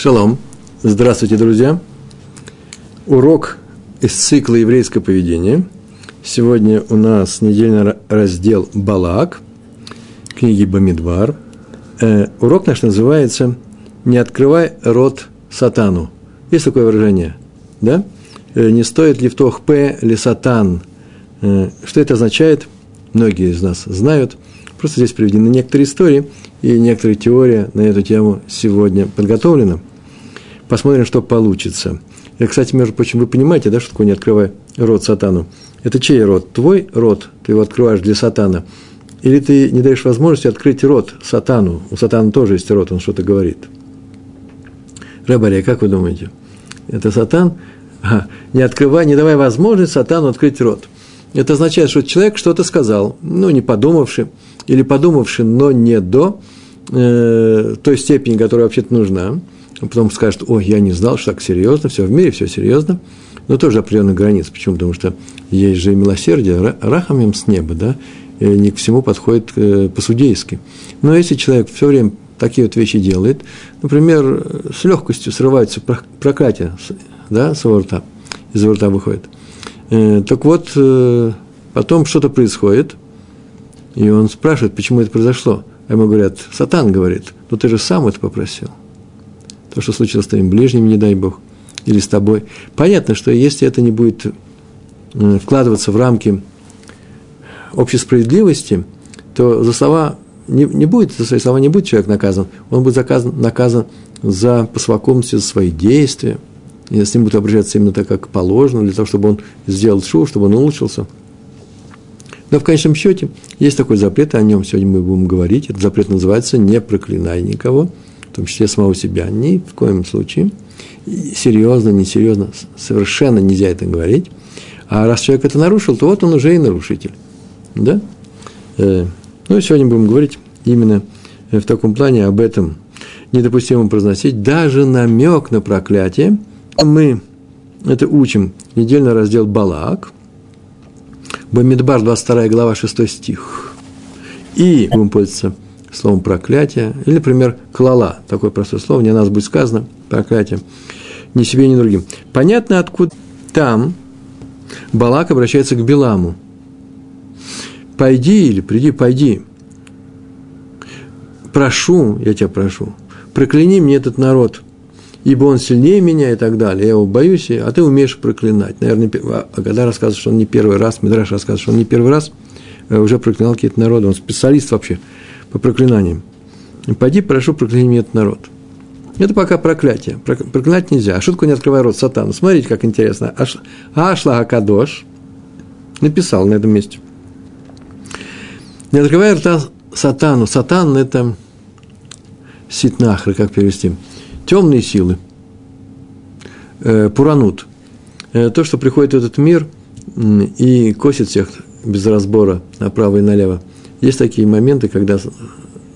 Шалом. Здравствуйте, друзья. Урок из цикла «Еврейское поведение». Сегодня у нас недельный раздел «Балак», книги Бамидвар. Э, урок наш называется «Не открывай рот сатану». Есть такое выражение, да? Э, «Не стоит ли в тох п ли сатан?» э, Что это означает? Многие из нас знают. Просто здесь приведены некоторые истории – и некоторая теория на эту тему сегодня подготовлена. Посмотрим, что получится. И, кстати, между прочим, вы понимаете, да, что такое «не открывай рот сатану»? Это чей рот? Твой рот, ты его открываешь для сатана. Или ты не даешь возможности открыть рот сатану? У сатана тоже есть рот, он что-то говорит. Рабария, как вы думаете? Это сатан? А, не открывай, не давай возможность сатану открыть рот. Это означает, что человек что-то сказал, ну, не подумавши, или подумавши, но не до э, той степени, которая вообще-то нужна, а потом скажет, ой, я не знал, что так серьезно, все в мире, все серьезно, но тоже определенных границ. Почему? Потому что есть же милосердие, рахамим с неба, да, и не к всему подходит э, по-судейски. Но если человек все время такие вот вещи делает, например, с легкостью срывается проклятие, да, с его рта, из его рта выходит. Э, так вот, э, потом что-то происходит, и он спрашивает, почему это произошло. А ему говорят, Сатан говорит, ну ты же сам это попросил. То, что случилось с твоим ближним, не дай Бог, или с тобой. Понятно, что если это не будет вкладываться в рамки общей справедливости, то за слова не, не будет, за свои слова не будет человек наказан. Он будет заказан, наказан за посвокомности, за свои действия. И с ним будет обращаться именно так, как положено, для того, чтобы он сделал шоу, чтобы он улучшился – но в конечном счете есть такой запрет, о нем сегодня мы будем говорить. Этот запрет называется «не проклинай никого», том числе самого себя, ни в коем случае. Серьезно, несерьезно, совершенно нельзя это говорить. А раз человек это нарушил, то вот он уже и нарушитель. Да? Э, ну и сегодня будем говорить именно в таком плане об этом недопустимо произносить даже намек на проклятие. Мы это учим недельно раздел Балак – Бамидбар, 22 глава, 6 стих. И будем пользоваться словом проклятие, или, например, клала, такое простое слово, не о нас будет сказано, проклятие, ни себе, ни другим. Понятно, откуда там Балак обращается к Биламу. Пойди или приди, пойди. Прошу, я тебя прошу, прокляни мне этот народ – ибо он сильнее меня и так далее. Я его боюсь, а ты умеешь проклинать. Наверное, а, а когда рассказывает, что он не первый раз, Мидраш рассказывает, что он не первый раз э, уже проклинал какие-то народы. Он специалист вообще по проклинаниям. Пойди, прошу, прокляни этот народ. Это пока проклятие. Проклинать нельзя. А шутку не открывай рот сатану. Смотрите, как интересно. Аш, Ашла Акадош написал на этом месте. Не открывай рта сатану. Сатан – это ситнахры, как перевести – темные силы, э, пуранут, э, то, что приходит в этот мир и косит всех без разбора направо и налево. Есть такие моменты, когда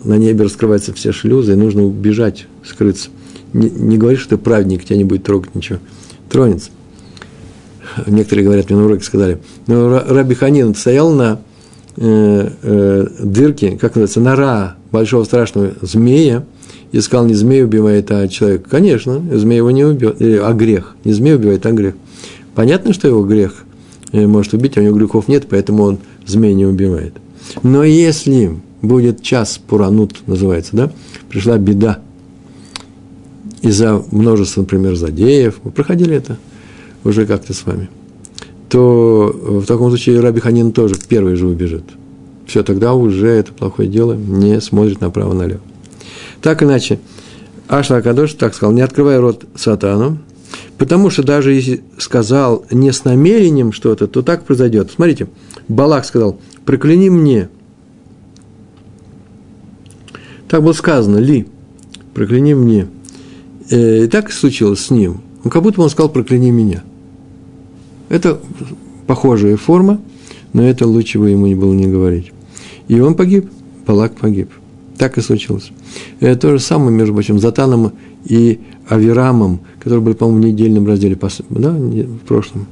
на небе раскрываются все шлюзы, и нужно убежать, скрыться. Не, не говори, что ты праведник, тебя не будет трогать ничего. Тронется. Некоторые говорят, мне на уроке сказали, но Раби Ханин стоял на э, э, дырке, как называется, нора большого страшного змея, искал не змею убивает, а человек. Конечно, змея его не убьет, э, а грех. Не змея убивает, а грех. Понятно, что его грех э, может убить, а у него грехов нет, поэтому он змея не убивает. Но если будет час пуранут, называется, да, пришла беда из-за множества, например, задеев, мы проходили это уже как-то с вами, то в таком случае Раби Ханин тоже первый же убежит. Все, тогда уже это плохое дело не смотрит направо-налево. Так иначе, Ашла Акадош так сказал, не открывай рот сатану, потому что даже если сказал не с намерением что-то, то так произойдет. Смотрите, Балак сказал, прокляни мне. Так было сказано, ли, прокляни мне. Э, и так случилось с ним. Он как будто он сказал, прокляни меня. Это похожая форма, но это лучше бы ему не было не говорить. И он погиб, Балак погиб. Так и случилось. Это то же самое, между прочим, Затаном и Авирамом, которые были, по-моему, в недельном разделе, да, в прошлом.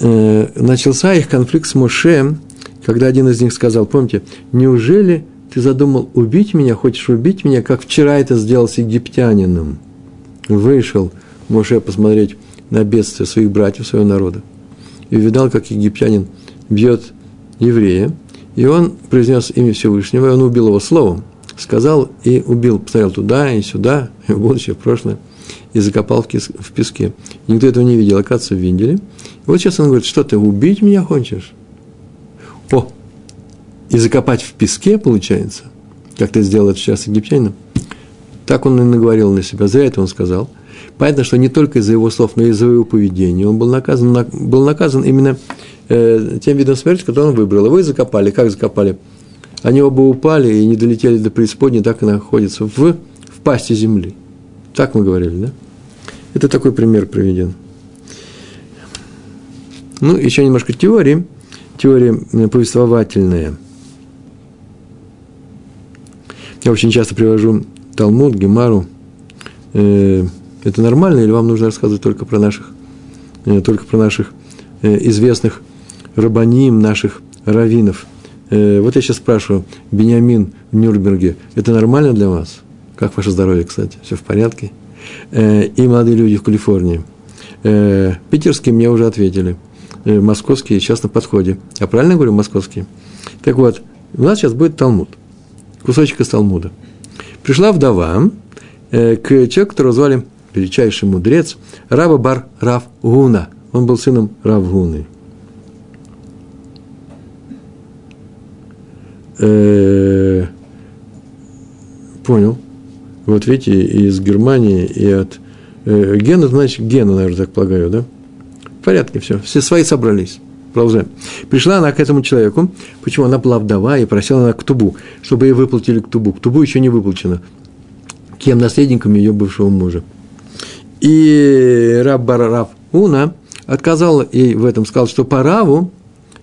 Э, начался их конфликт с Моше, когда один из них сказал, помните, неужели ты задумал убить меня, хочешь убить меня, как вчера это сделал с египтянином. Вышел Моше посмотреть на бедствие своих братьев, своего народа. И увидал, как египтянин бьет еврея, и он произнес имя Всевышнего, и он убил его словом, сказал и убил, посмотрел туда и сюда, и в будущее, в прошлое, и закопал в, песке. Никто этого не видел, оказывается, видели. И вот сейчас он говорит, что ты убить меня хочешь? О, и закопать в песке, получается, как ты сделал это сейчас египтянином. Так он и наговорил на себя, зря это он сказал. Понятно, что не только из-за его слов, но и из-за его поведения он был наказан, был наказан именно э, тем видом смерти, который он выбрал. Его и закопали. Как закопали? Они оба упали и не долетели до преисподней, так и находятся в, в пасти земли. Так мы говорили, да? Это такой пример приведен. Ну, еще немножко теории. Теория э, повествовательная. Я очень часто привожу Талмуд, Гемару. Э, это нормально или вам нужно рассказывать только про наших, э, только про наших известных рабаним, наших раввинов? Вот я сейчас спрашиваю, Бениамин в Нюрнберге, это нормально для вас? Как ваше здоровье, кстати? Все в порядке? Э, и молодые люди в Калифорнии. Э, питерские мне уже ответили. Э, московские сейчас на подходе. Я правильно говорю московские? Так вот, у нас сейчас будет Талмуд. Кусочек из Талмуда. Пришла вдова к человеку, которого звали величайший мудрец, Раба Бар Рав Гуна. Он был сыном Рав Гуны. Понял. Вот видите, из Германии, и от э, Гена, значит, Гена, наверное, так полагаю, да? В порядке все, все свои собрались. Продолжаем. Пришла она к этому человеку, почему она была вдова и просила она к тубу, чтобы ей выплатили к тубу. К тубу еще не выплачено. Кем наследником ее бывшего мужа. И раб Барарав Уна отказал ей в этом, сказал, что по Раву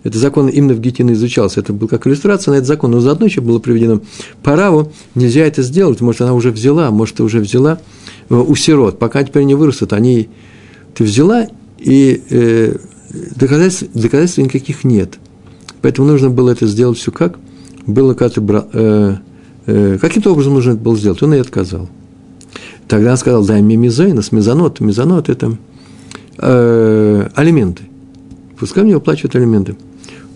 это закон именно в Гетине изучался. Это был как иллюстрация на этот закон. Но заодно еще было приведено по Раву. Нельзя это сделать. Может, она уже взяла, может, ты уже взяла э, у сирот. Пока теперь не вырастут, они... Ты взяла, и э, доказательств, доказательств никаких нет. Поэтому нужно было это сделать все как? Было как-то... Э, э, каким-то образом нужно это было сделать. Он и отказал. Тогда он сказал, дай мне мизойнос, мезонот. Мезонот – это э, алименты. Пускай мне выплачивают алименты.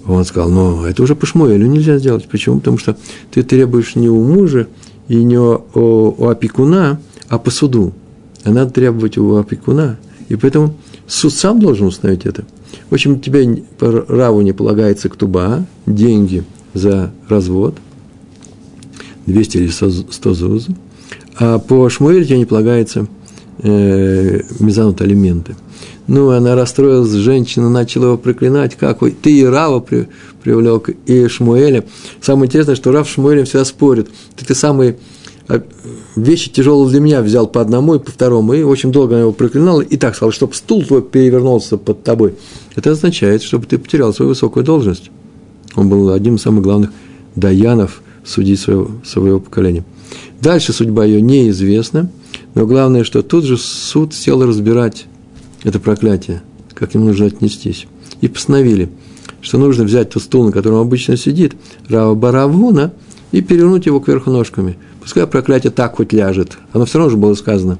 Он сказал, но это уже по Шмуэлю нельзя сделать. Почему? Потому что ты требуешь не у мужа и не у, у опекуна, а по суду. А надо требовать у опекуна. И поэтому суд сам должен установить это. В общем, тебе по раву не полагается ктуба, деньги за развод, 200 или 100 зуз, а по Шмуэлю тебе не полагается э, мезонот алименты – ну, она расстроилась, женщина начала его проклинать, как ты и Рава при, привлек, и Шмуэля. Самое интересное, что Рав с Шмуэлем всегда спорит. Ты, ты самые а, вещи тяжелые для меня взял по одному и по второму, и очень долго она его проклинала, и так сказал, чтобы стул твой перевернулся под тобой. Это означает, чтобы ты потерял свою высокую должность. Он был одним из самых главных даянов, судей своего, своего поколения. Дальше судьба ее неизвестна, но главное, что тут же суд сел разбирать это проклятие, как к нему нужно отнестись. И постановили, что нужно взять тот стул, на котором обычно сидит Рава Баравуна, и перевернуть его кверху ножками. Пускай проклятие так хоть ляжет. Оно все равно же было сказано.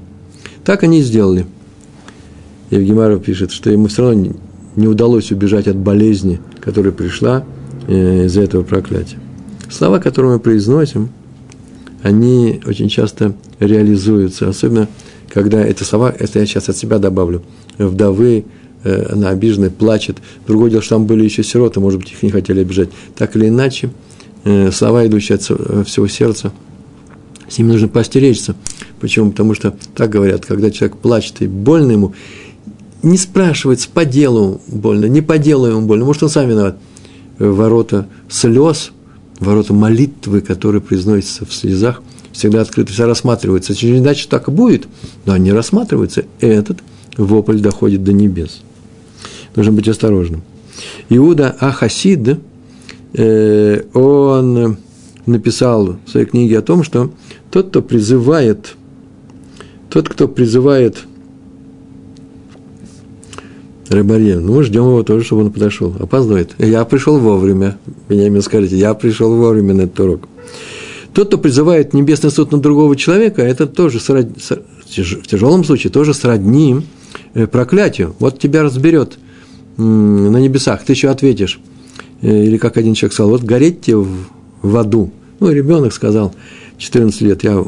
Так они и сделали. Евгемаров пишет, что ему все равно не удалось убежать от болезни, которая пришла э, из-за этого проклятия. Слова, которые мы произносим, они очень часто реализуются, особенно когда эти слова, это я сейчас от себя добавлю, вдовы, э, она обиженная, плачет. Другое дело, что там были еще сироты, может быть, их не хотели обижать. Так или иначе, э, слова, идущие от э, всего сердца, с ними нужно постеречься. Почему? Потому что так говорят, когда человек плачет и больно ему, не спрашивается, по делу больно, не по делу ему больно, может, он сам виноват. Ворота слез, ворота молитвы, которые произносятся в слезах, всегда открыты, всегда рассматриваются. Через иначе так и будет, но они рассматриваются. Этот вопль доходит до небес. Нужно быть осторожным. Иуда Ахасид, э, он написал в своей книге о том, что тот, кто призывает, тот, кто призывает Рыбарье, ну, мы ждем его тоже, чтобы он подошел. Опаздывает. Я пришел вовремя. Меня именно скажите, я пришел вовремя на этот урок. Тот, кто призывает небесный суд на другого человека, это тоже в тяжелом случае тоже сродни э, проклятию. Вот тебя разберет на небесах, ты еще ответишь. Э, или как один человек сказал, вот гореть тебе в, в аду. Ну, ребенок сказал, 14 лет, я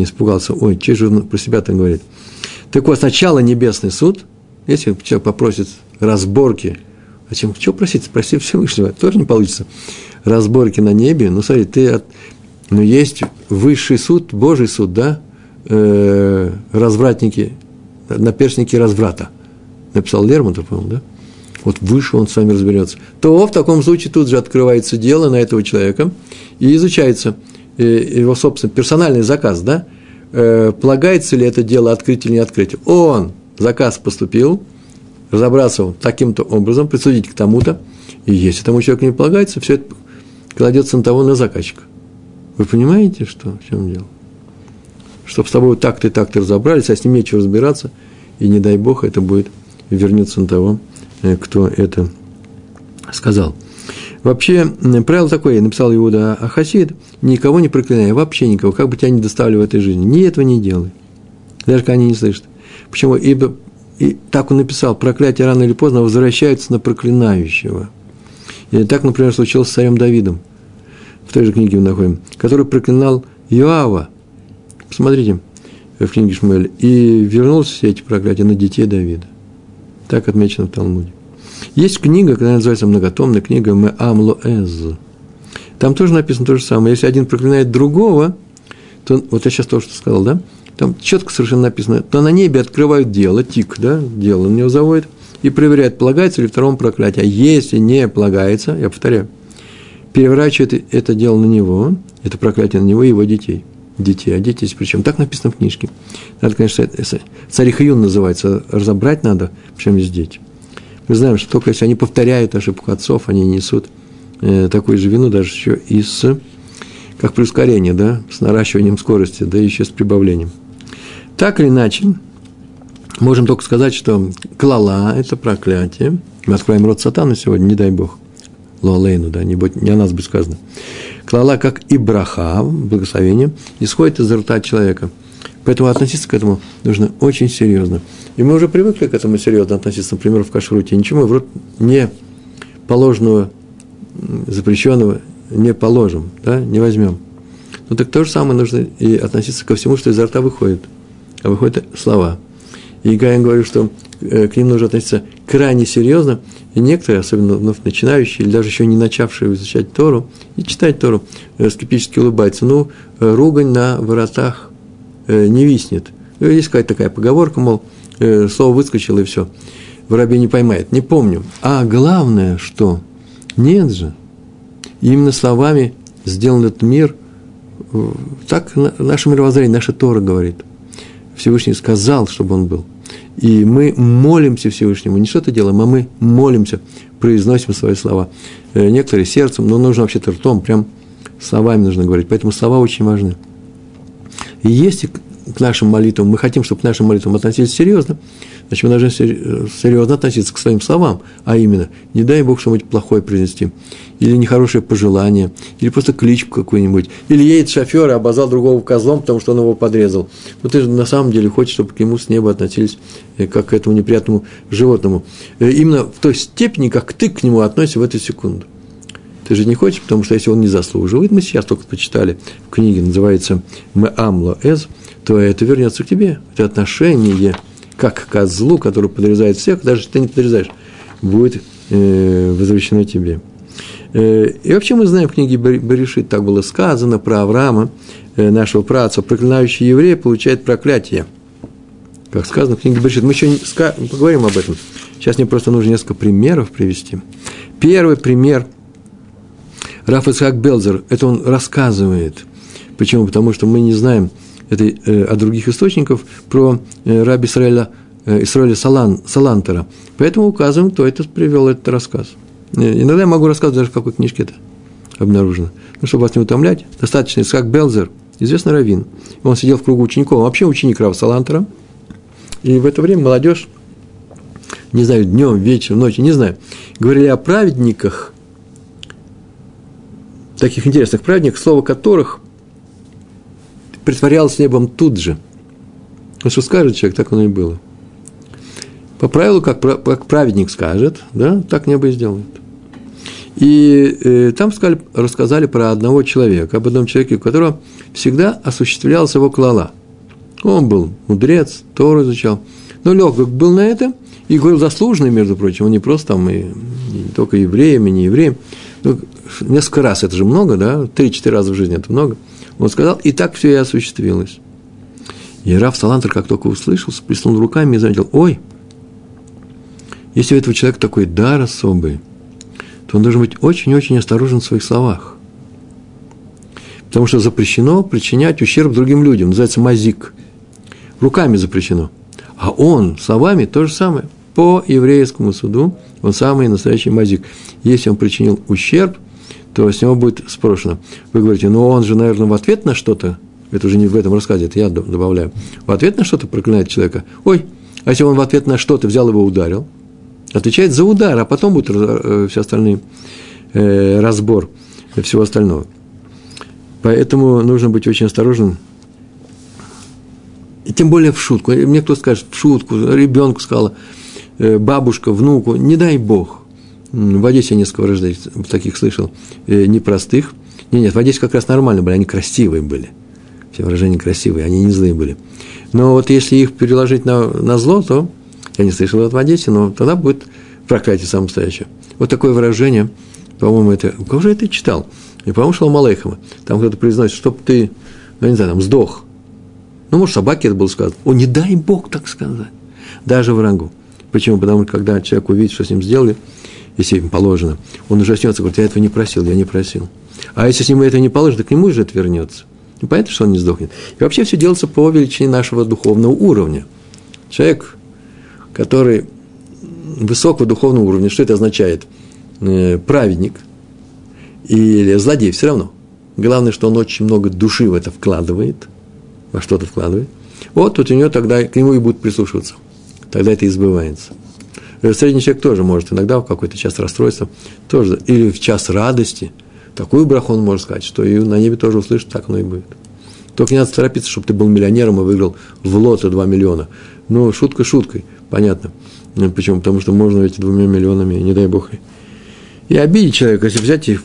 испугался, ой, че же он про себя там говорит. Так вот, сначала небесный суд, если человек попросит разборки, а чем, что просить? Спроси Всевышнего, тоже не получится. Разборки на небе, ну, смотри, ты от, ну, есть высший суд, Божий суд, да, э, развратники, наперстники разврата. Написал Лермонтов, по-моему, да? Вот выше он с вами разберется. То в таком случае тут же открывается дело на этого человека и изучается э, его, собственно, персональный заказ, да? Э, полагается ли это дело открыть или не открыть. Он, заказ поступил, разобраться таким-то образом, присудить к тому-то, и если тому человеку не полагается, все это кладется на того, на заказчика. Вы понимаете, что, в чем дело? Чтобы с тобой так-то и так-то разобрались, а с ним нечего разбираться, и не дай Бог, это будет вернется на того, э, кто это сказал. Вообще, правило такое, написал Иуда Ахасид, никого не проклинай, вообще никого, как бы тебя не доставили в этой жизни, ни этого не делай, даже когда они не слышат. Почему? Ибо и так он написал, проклятие рано или поздно возвращается на проклинающего. И так, например, случилось с царем Давидом – в той же книге мы находим, который проклинал Иоава. Посмотрите в книге Шмуэль. И вернулся все эти проклятия на детей Давида. Так отмечено в Талмуде. Есть книга, которая называется многотомная книга Меам Лоэз. Там тоже написано то же самое. Если один проклинает другого, то, вот я сейчас то, что сказал, да? Там четко совершенно написано, то на небе открывают дело, тик, да, дело на него заводят, и проверяют, полагается ли второму проклятие. А если не полагается, я повторяю, переворачивает это дело на него, это проклятие на него и его детей. Детей, а дети причем. Так написано в книжке. Надо, конечно, царь Хаюн называется, разобрать надо, причем здесь дети. Мы знаем, что только если они повторяют ошибку отцов, они несут э, такую же вину, даже еще и с, как при ускорении, да, с наращиванием скорости, да еще с прибавлением. Так или иначе, можем только сказать, что клала – это проклятие. Мы откроем рот сатана сегодня, не дай бог лолейну, да, не, будет, не о нас будет сказано. Клала, как и браха, благословение, исходит из рта человека. Поэтому относиться к этому нужно очень серьезно. И мы уже привыкли к этому серьезно относиться, например, в кашруте. Ничего мы в рот не положенного, запрещенного не положим, да, не возьмем. Ну так то же самое нужно и относиться ко всему, что изо рта выходит. А выходят слова. И Гаин говорит, что э, к ним нужно относиться крайне серьезно, и некоторые, особенно вновь начинающие, или даже еще не начавшие изучать Тору, и читать Тору, э, скептически улыбаются. Ну, э, ругань на воротах не виснет. Ну, есть какая-то такая поговорка, мол, слово выскочило и все. Воробей не поймает. Не помню. А главное, что нет же. Именно словами сделан этот мир. Так наше мировоззрение, наша Тора говорит. Всевышний сказал, чтобы он был. И мы молимся Всевышнему, не что-то делаем, а мы молимся, произносим свои слова. Э, некоторые сердцем, но нужно вообще-то ртом, прям словами нужно говорить. Поэтому слова очень важны. И если к нашим молитвам, мы хотим, чтобы к нашим молитвам относились серьезно, значит, мы должны серьезно относиться к своим словам, а именно, не дай Бог что-нибудь плохое произнести, или нехорошее пожелание, или просто кличку какую-нибудь, или едет шофер и обозвал другого козлом, потому что он его подрезал. Но ты же на самом деле хочешь, чтобы к нему с неба относились э, как к этому неприятному животному. Э, именно в той степени, как ты к нему относишься в эту секунду. Ты же не хочешь, потому что если он не заслуживает, мы сейчас только почитали в книге, называется «Мэамло Эз», то это вернется к тебе. Это отношение как козлу, который подрезает всех, даже если ты не подрезаешь, будет э, возвращено тебе. Э, и вообще мы знаем в книге Берешит, так было сказано про Авраама, э, нашего праца, проклинающий еврея получает проклятие. Как сказано в книге Берешит. Мы еще не поговорим об этом. Сейчас мне просто нужно несколько примеров привести. Первый пример – Раф Исхак Белзер, это он рассказывает. Почему? Потому что мы не знаем – это э, от других источников про э, раби Исраэля, э, Исраэля Салан, Салантера. Поэтому указываем, кто это привел этот рассказ. Иногда я могу рассказывать даже в какой книжке это обнаружено. Ну, чтобы вас не утомлять, достаточно Исхак Белзер, известный раввин. Он сидел в кругу учеников, он вообще ученик Рава Салантера. И в это время молодежь, не знаю, днем, вечером, ночью, не знаю, говорили о праведниках, таких интересных праведниках, слово которых притворялось небом тут же. Вот что скажет человек, так оно и было. По правилу, как, как праведник скажет, да, так небо и сделает. И э, там сказали, рассказали про одного человека, об одном человеке, у которого всегда осуществлялся его клала. Он был мудрец, Тору изучал, но легок был на это и говорил заслуженный, между прочим, он не просто там и, не только евреем, и не евреем. Ну, несколько раз, это же много, да, три-четыре раза в жизни это много. Он сказал, и так все и осуществилось. И Раф Салантер, как только услышал, сплеснул руками и заметил, ой, если у этого человека такой дар особый – то он должен быть очень-очень осторожен в своих словах. Потому что запрещено причинять ущерб другим людям. Называется мазик. Руками запрещено. А он словами то же самое. По еврейскому суду он самый настоящий мазик. Если он причинил ущерб, то с него будет спрошено. Вы говорите, ну он же, наверное, в ответ на что-то, это уже не в этом рассказе, это я добавляю, в ответ на что-то проклинает человека. Ой, а если он в ответ на что-то взял его ударил – отвечает за удар, а потом будет э, все остальные э, разбор всего остального. Поэтому нужно быть очень осторожным. И тем более в шутку. Мне кто скажет, в шутку, ребенку сказала, э, бабушка, внуку, не дай бог. В Одессе я несколько выражений таких слышал, непростых. Нет, нет, в Одессе как раз нормально были, они красивые были. Все выражения красивые, они не злые были. Но вот если их переложить на, на зло, то я не слышал этого в Одессе, но тогда будет проклятие самое настоящее. Вот такое выражение, по-моему, это... У кого же это читал? И, по-моему, Шалом Алейхама. Там кто-то произносит, чтоб ты, ну, не знаю, там, сдох. Ну, может, собаке это было сказано. О, не дай Бог так сказать. Даже в рангу. Почему? Потому что, когда человек увидит, что с ним сделали, если им положено, он ужаснется, говорит, я этого не просил, я не просил. А если с ним это не положено, то к нему же это вернется. И понятно, что он не сдохнет. И вообще все делается по величине нашего духовного уровня. Человек который высокого духовного уровня, что это означает? Э, праведник или злодей, все равно. Главное, что он очень много души в это вкладывает, во что-то вкладывает. Вот тут у него тогда к нему и будут прислушиваться. Тогда это избывается. Э, средний человек тоже может иногда в какой-то час расстройства, тоже, или в час радости, такую браху он может сказать, что и на небе тоже услышит, так оно и будет. Только не надо торопиться, чтобы ты был миллионером и выиграл в лото 2 миллиона. Ну, шутка шуткой. Понятно. Ну, почему? Потому что можно эти двумя миллионами, не дай бог, и обидеть человека, если взять их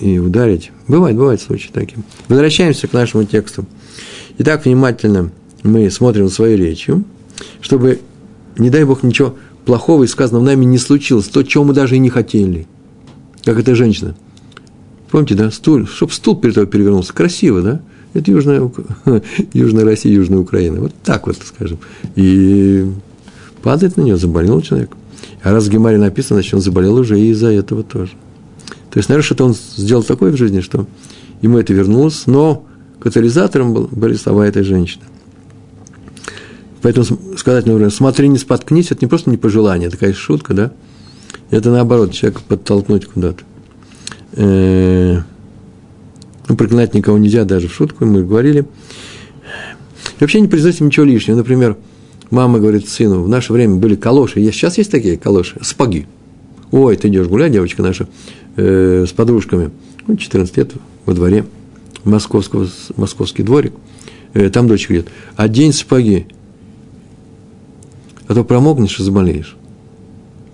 и ударить. Бывает, бывает случаи такие. Возвращаемся к нашему тексту. Итак, внимательно мы смотрим свою речью, чтобы, не дай бог, ничего плохого и сказанного нами не случилось, то, чего мы даже и не хотели. Как эта женщина. Помните, да, стул, чтобы стул перед тобой перевернулся. Красиво, да? Это Южная, Южная Россия, Южная Украина. Вот так вот, скажем. И падает на нее, заболел человек. А раз в Гемаре написано, значит, он заболел уже и из-за этого тоже. То есть, наверное, что-то он сделал такое в жизни, что ему это вернулось, но катализатором был, были слова этой женщины. Поэтому сказать, например, смотри, не споткнись, это не просто не пожелание, такая шутка, да? Это наоборот, человека подтолкнуть куда-то. Ну, проклинать никого нельзя даже в шутку, мы говорили. И вообще не произносим ничего лишнего. Например, Мама говорит сыну, в наше время были калоши, сейчас есть такие калоши, спаги. Ой, ты идешь гулять, девочка наша, э, с подружками, ну, 14 лет во дворе, московского, московский дворик, э, там дочь говорит, одень сапоги, а то промокнешь и заболеешь,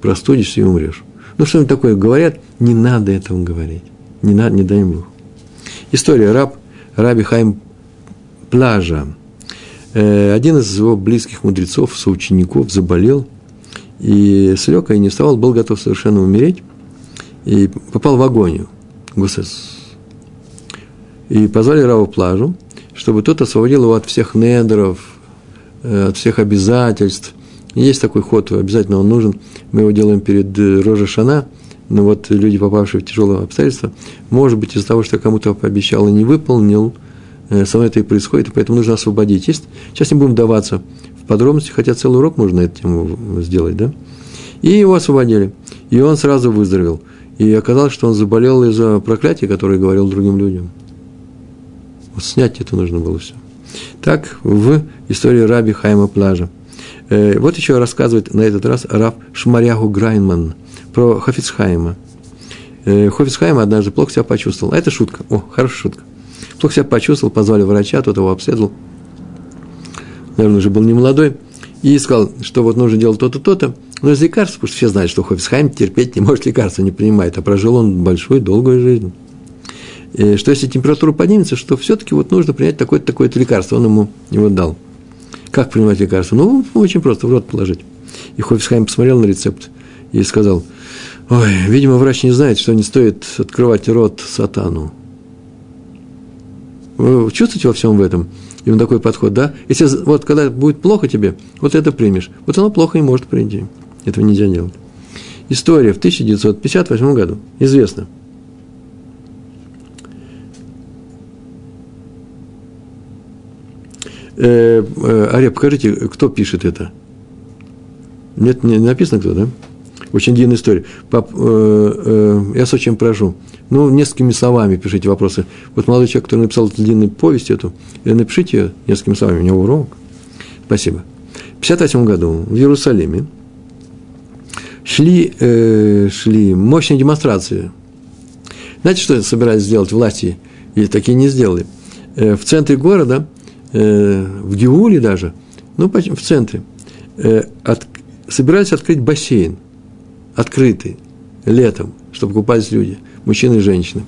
простудишься и умрешь. Ну, что-нибудь такое говорят, не надо этого говорить, не надо, не дай Бог. История раб, раби Хайм Плажа – Э, один из его близких мудрецов, соучеников, заболел и слег, и не вставал, был готов совершенно умереть, и попал в агонию. И позвали Раву Плажу, чтобы тот освободил его от всех недеров, э, от всех обязательств. Есть такой ход, обязательно он нужен. Мы его делаем перед э, Рожа Шана, но вот люди, попавшие в тяжелые обстоятельства, может быть, из-за того, что кому-то пообещал и не выполнил, Э, со мной это и происходит, и поэтому нужно освободить. Есть, сейчас не будем вдаваться в подробности, хотя целый урок можно эту тему сделать, да? И его освободили. И он сразу выздоровел. И оказалось, что он заболел из-за проклятия, которое говорил другим людям. Вот снять это нужно было все. Так в истории Раби Хайма Плажа. Э, вот еще рассказывает на этот раз Раб Шмарягу Грайнман про Хофицхайма. Э, Хофицхайма однажды плохо себя почувствовал. А это шутка. О, хорошая шутка. Плохо себя почувствовал, позвали врача, тот его обследовал. Наверное, уже был не молодой. И сказал, что вот нужно делать то-то, то-то. Но из лекарств, потому что все знают, что Хофисхайм терпеть не может, лекарства не принимает, а прожил он большую, долгую жизнь. И что если температура поднимется, что все-таки вот нужно принять такое-то, такое-то лекарство. Он ему его дал. Как принимать лекарство? Ну, очень просто, в рот положить. И Хофисхайм посмотрел на рецепт и сказал, ой, видимо, врач не знает, что не стоит открывать рот сатану. Вы чувствуете во всем в этом? Именно такой подход, да? Если вот когда будет плохо тебе, вот это примешь. Вот оно плохо не может прийти. Этого нельзя делать. История в 1958 году. Известно. Э, э, Ария, покажите, кто пишет это? Нет, не написано кто, да? Очень длинная история. Пап, э, э, я с очень прошу. Ну, несколькими словами пишите вопросы. Вот молодой человек, который написал эту длинную повесть эту, э, напишите ее несколькими словами, у него урок. Спасибо. В 1958 году в Иерусалиме шли, э, шли мощные демонстрации. Знаете, что собирались сделать власти? И такие не сделали. Э, в центре города, э, в Геуле даже, ну, в центре, э, от, собирались открыть бассейн, открытый, летом, чтобы купались люди, мужчины и женщины.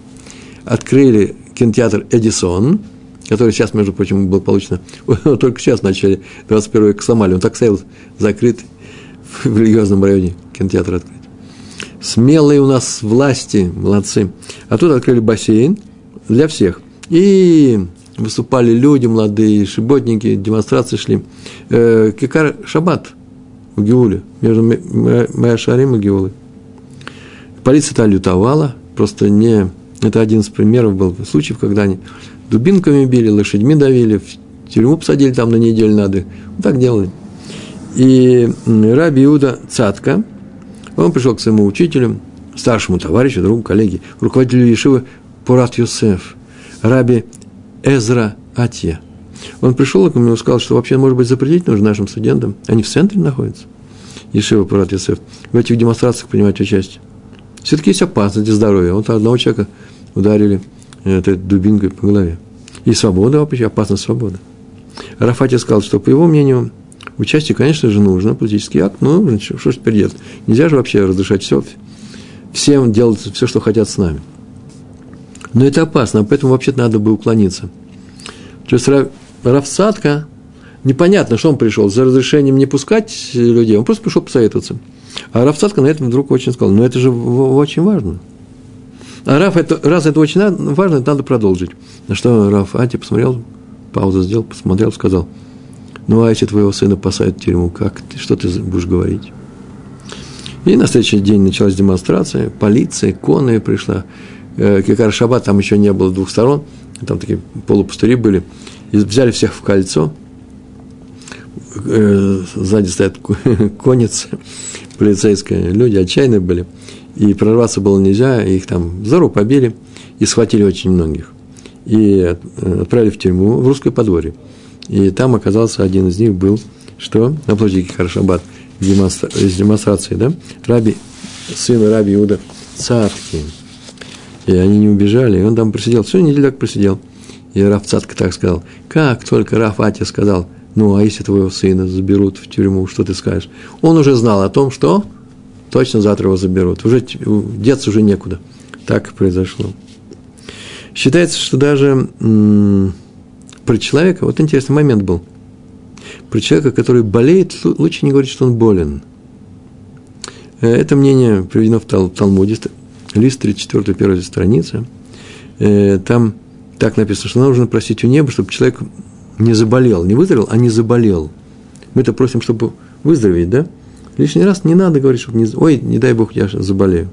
Открыли кинотеатр «Эдисон», который сейчас, между прочим, был получено, только сейчас, в начале 21 века сломали, он так стоял закрыт в религиозном районе, кинотеатр открыть. Смелые у нас власти, молодцы. А тут открыли бассейн для всех. И выступали люди молодые, шиботники, демонстрации шли. Э, Кикар Шаббат в Геуле, между Мэшарим и Геулой. Полиция-то лютовала, просто не... Это один из примеров был случаев, когда они дубинками били, лошадьми давили, в тюрьму посадили там на неделю надо. Вот так делали. И Раби Иуда Цатка, он пришел к своему учителю, старшему товарищу, другу, коллеге, руководителю Ешивы Пурат Юсеф, Раби Эзра Атья. Он пришел к нему и сказал, что вообще, может быть, запретить нужно нашим студентам. Они в центре находятся. Ешива Пурат Юсеф. В этих демонстрациях принимать участие. Все-таки есть опасность для здоровья. Вот одного человека ударили этой дубинкой по голове. И свобода вообще, опасность свободы. Рафати сказал, что, по его мнению, Участие, конечно же, нужно, политический акт, но что, что же теперь делать? Нельзя же вообще разрешать все, всем делать все, что хотят с нами. Но это опасно, поэтому вообще-то надо бы уклониться. То есть Равсадка, непонятно, что он пришел, за разрешением не пускать людей, он просто пришел посоветоваться. А Равсадка на этом вдруг очень сказал, ну это же очень важно. А Раф, это, раз это очень важно, это надо продолжить. На что Раф Ати посмотрел, паузу сделал, посмотрел, сказал – ну, а если твоего сына посадят в тюрьму, как ты, что ты будешь говорить? И на следующий день началась демонстрация, полиция, конная пришла. Э, Кикар Шаббат там еще не было двух сторон, там такие полупустыри были. И взяли всех в кольцо, э, сзади стоят конницы полицейские, люди отчаянные были. И прорваться было нельзя, их там руку побили и схватили очень многих. И отправили в тюрьму в русское подворье. И там оказался один из них был, что на площади Харшабад, из демонстрации, да, Раби, сын Раби Иуда Цатки. И они не убежали, и он там просидел, всю неделю так просидел. И Раф Цатка так сказал, как только Раф Ати сказал, ну, а если твоего сына заберут в тюрьму, что ты скажешь? Он уже знал о том, что точно завтра его заберут. Уже деться уже некуда. Так произошло. Считается, что даже про человека, вот интересный момент был. Про человека, который болеет, лучше не говорить, что он болен. Э, это мнение приведено в Талмуде, лист 34, первая страница. Там так написано, что нужно просить у неба, чтобы человек не заболел, не выздоровел, а не заболел. Мы-то просим, чтобы выздороветь, да? Лишний раз не надо говорить, чтобы не... Ой, не дай Бог, я заболею.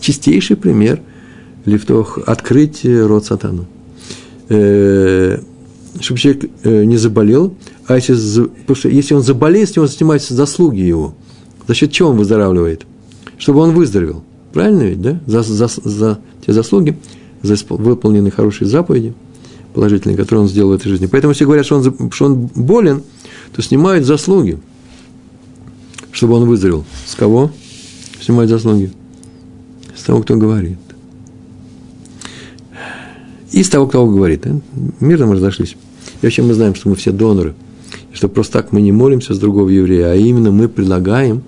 Чистейший пример лифтов открыть рот сатану. Э, чтобы человек э, не заболел, а если, потому что если он заболеет, с него снимаются заслуги его. За счет чего он выздоравливает? Чтобы он выздоровел. Правильно ведь, да? За, за, за те заслуги, за выполненные хорошие заповеди положительные, которые он сделал в этой жизни. Поэтому все говорят, что он, что он болен, то снимают заслуги, чтобы он выздоровел. С кого снимают заслуги? С того, кто говорит. из того, кто говорит. Мирно мы разошлись. И вообще мы знаем, что мы все доноры. И что просто так мы не молимся с другого еврея, а именно мы предлагаем,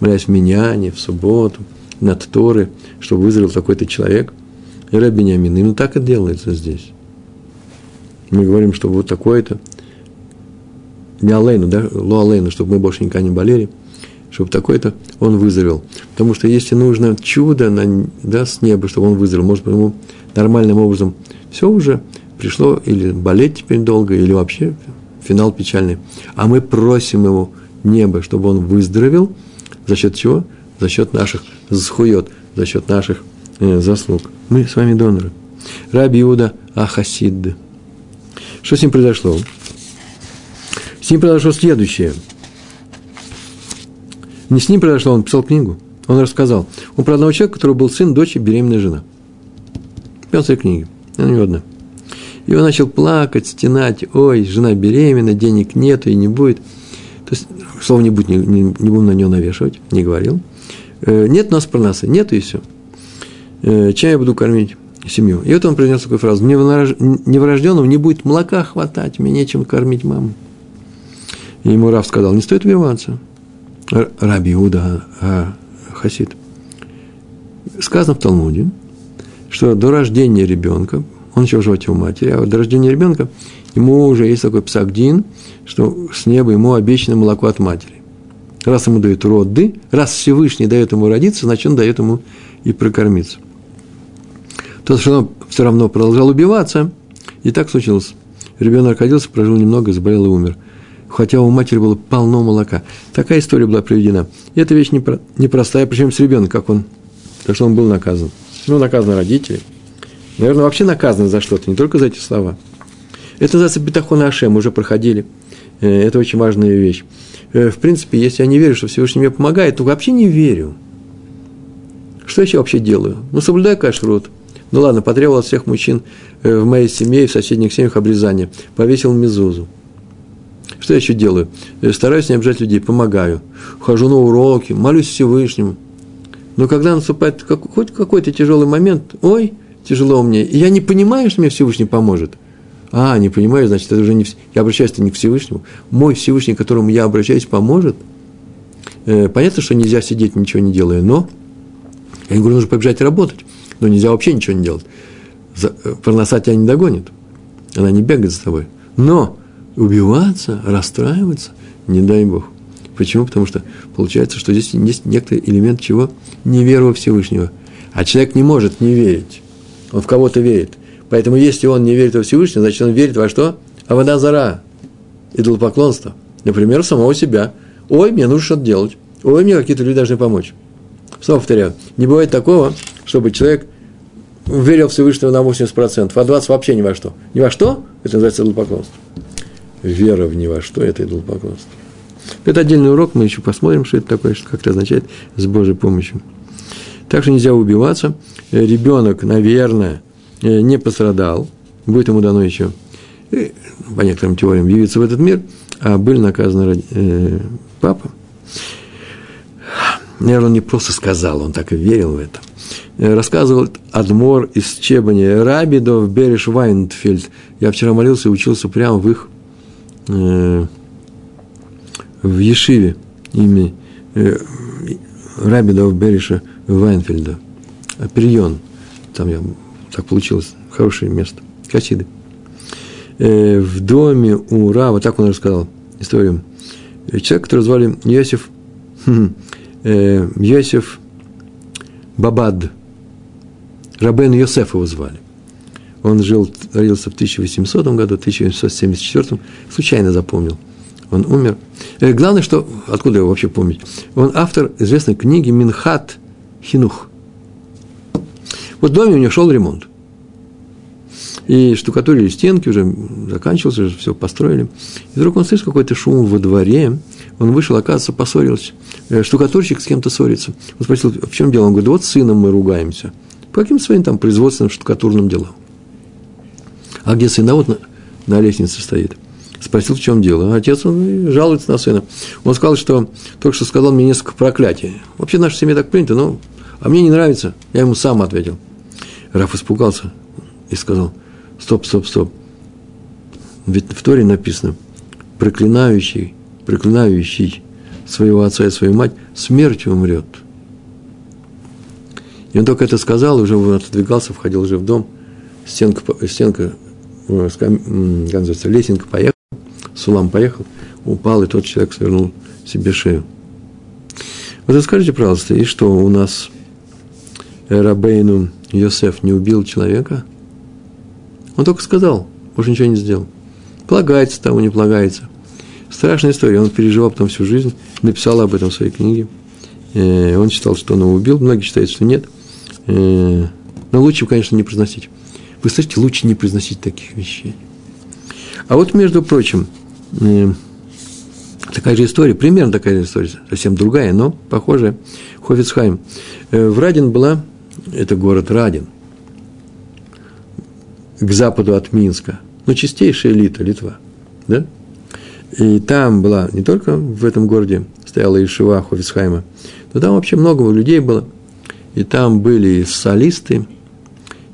молясь в Миняне, в субботу, над Торы, чтобы выздоровел такой-то человек. И Рэбби Бениамин. Именно так и делается здесь. Мы говорим, что вот такое-то, не Алейну, да, Ло Алейну, чтобы мы больше никогда не болели, чтобы такой-то он выздоровел. Потому что если нужно чудо на, да, с неба, чтобы он выздоровел, может быть, ему нормальным образом все уже пришло, или болеть теперь долго, или вообще финал печальный. А мы просим его небо, чтобы он выздоровел. За счет чего? За счет наших схует, за счет наших э, заслуг. Мы с вами доноры. Раби Иуда Ахасид. Что с ним произошло? С ним произошло следующее. Не с ним произошло, он писал книгу. Он рассказал. Он про одного человека, у которого был сын, дочь и беременная жена. Пел свои книги. Она не одна. И он начал плакать, стенать. Ой, жена беременна, денег нету и не будет. То есть, слово не будет, не, не, не будем на нее навешивать, не говорил. Э, нет нас проноса, нету и все. Э, чем я буду кормить семью? И вот он произнес такую фразу. Мне новорожденному не будет молока хватать, мне нечем кормить маму. И ему Раф сказал, не стоит убиваться. Раби Иуда а, Хасид. Сказано в Талмуде, что до рождения ребенка, он еще в животе у матери, а до рождения ребенка ему уже есть такой псагдин, что с неба ему обещано молоко от матери. Раз ему дают роды, раз Всевышний дает ему родиться, значит, он дает ему и прокормиться. Тот все равно продолжал убиваться, и так случилось. Ребенок родился, прожил немного, заболел и умер. Хотя у матери было полно молока. Такая история была приведена. И эта вещь непростая, причем с ребенком, как он, то что он был наказан. Ну, наказаны родители. Наверное, вообще наказаны за что-то, не только за эти слова. Это называется бетахон Ашем, уже проходили. Э, это очень важная вещь. Э, в принципе, если я не верю, что Всевышний мне помогает, то вообще не верю. Что я вообще делаю? Ну, соблюдаю кашрут. Ну ладно, потребовал от всех мужчин э, в моей семье и в соседних семьях обрезания. Повесил мезузу. Что я еще делаю? Стараюсь не обижать людей, помогаю. Хожу на уроки, молюсь Всевышнему – но когда наступает как, хоть какой-то тяжелый момент, ой, тяжело мне, и я не понимаю, что мне Всевышний поможет. А, не понимаю, значит, это уже не, я обращаюсь не к Всевышнему. Мой Всевышний, к которому я обращаюсь, поможет. Э, понятно, что нельзя сидеть, ничего не делая, но я говорю, нужно побежать работать, но нельзя вообще ничего не делать. За, э, тебя не догонит, она не бегает за тобой. Но убиваться, расстраиваться, не дай Бог. Почему? Потому что получается, что здесь есть некоторый элемент чего? Неверу Всевышнего. А человек не может не верить. Он в кого-то верит. Поэтому, если он не верит во Всевышнего, значит, он верит во что? А вода зара. Идолопоклонство. Например, самого себя. Ой, мне нужно что-то делать. Ой, мне какие-то люди должны помочь. Снова повторяю, не бывает такого, чтобы человек верил Всевышнего на 80%, а 20% вообще ни во что. Ни во что – это называется идолопоклонство. Вера в ни во что – это идолопоклонство. Это отдельный урок, мы еще посмотрим, что это такое, что как это означает с Божьей помощью. Также нельзя убиваться. Ребенок, наверное, не пострадал, будет ему дано еще, э, по некоторым теориям, явиться в этот мир, а были наказаны э, папа. Наверное, он не просто сказал, он так и верил в это. Рассказывал Адмор из Чебани, Рабидов Береш Вайнфельд. Я вчера молился и учился прямо в их э, в Ешиве имени э, Рабидова Бериша Вайнфельда, Априон, там я, так получилось, хорошее место, Хасиды. Э, в доме у Рава, так он рассказал историю, человек, который звали Йосиф, хм, э, Йосиф Бабад, Рабен Йосеф его звали. Он жил, родился в 1800 году, в 1874, случайно запомнил – он умер. Э, главное, что, откуда его вообще помнить, он автор известной книги «Минхат Хинух». Вот в доме у него шел ремонт. И штукатурили стенки, уже заканчивался, уже все построили. И вдруг он слышит какой-то шум во дворе. Он вышел, оказывается, поссорился. Э, штукатурщик с кем-то ссорится. Он спросил, в чем дело? Он говорит, вот с сыном мы ругаемся. По каким своим там производственным штукатурным делам? А где сын? А вот на, на лестнице стоит – Спросил, в чем дело. Отец он жалуется на сына. Он сказал, что только что сказал мне несколько проклятий. Вообще в нашей семье так принято, но а мне не нравится. Я ему сам ответил. Раф испугался и сказал, стоп, стоп, стоп. Ведь в Торе написано, проклинающий, проклинающий своего отца и свою мать, смертью умрет. И он только это сказал, уже отодвигался, входил уже в дом, стенка, стенка э, называется, лесенка поехал, Сулам поехал, упал, и тот человек свернул себе шею. Вот расскажите, пожалуйста, и что у нас Рабейну Йосеф не убил человека? Он только сказал, больше ничего не сделал. Полагается тому, не полагается. Страшная история. Он переживал потом всю жизнь, написал об этом в своей книге. Э, он считал, что он его убил. Многие считают, что нет. Э, но лучше, конечно, не произносить. Вы слышите, лучше не произносить таких вещей. А вот, между прочим, э, такая же история, примерно такая же история, совсем другая, но похожая. Хофицхайм. В Радин была, это город Радин, к западу от Минска. Ну, чистейшая элита, Литва. Да? И там была не только в этом городе стояла Ишива Хофицхайма, но там вообще много людей было. И там были и социалисты,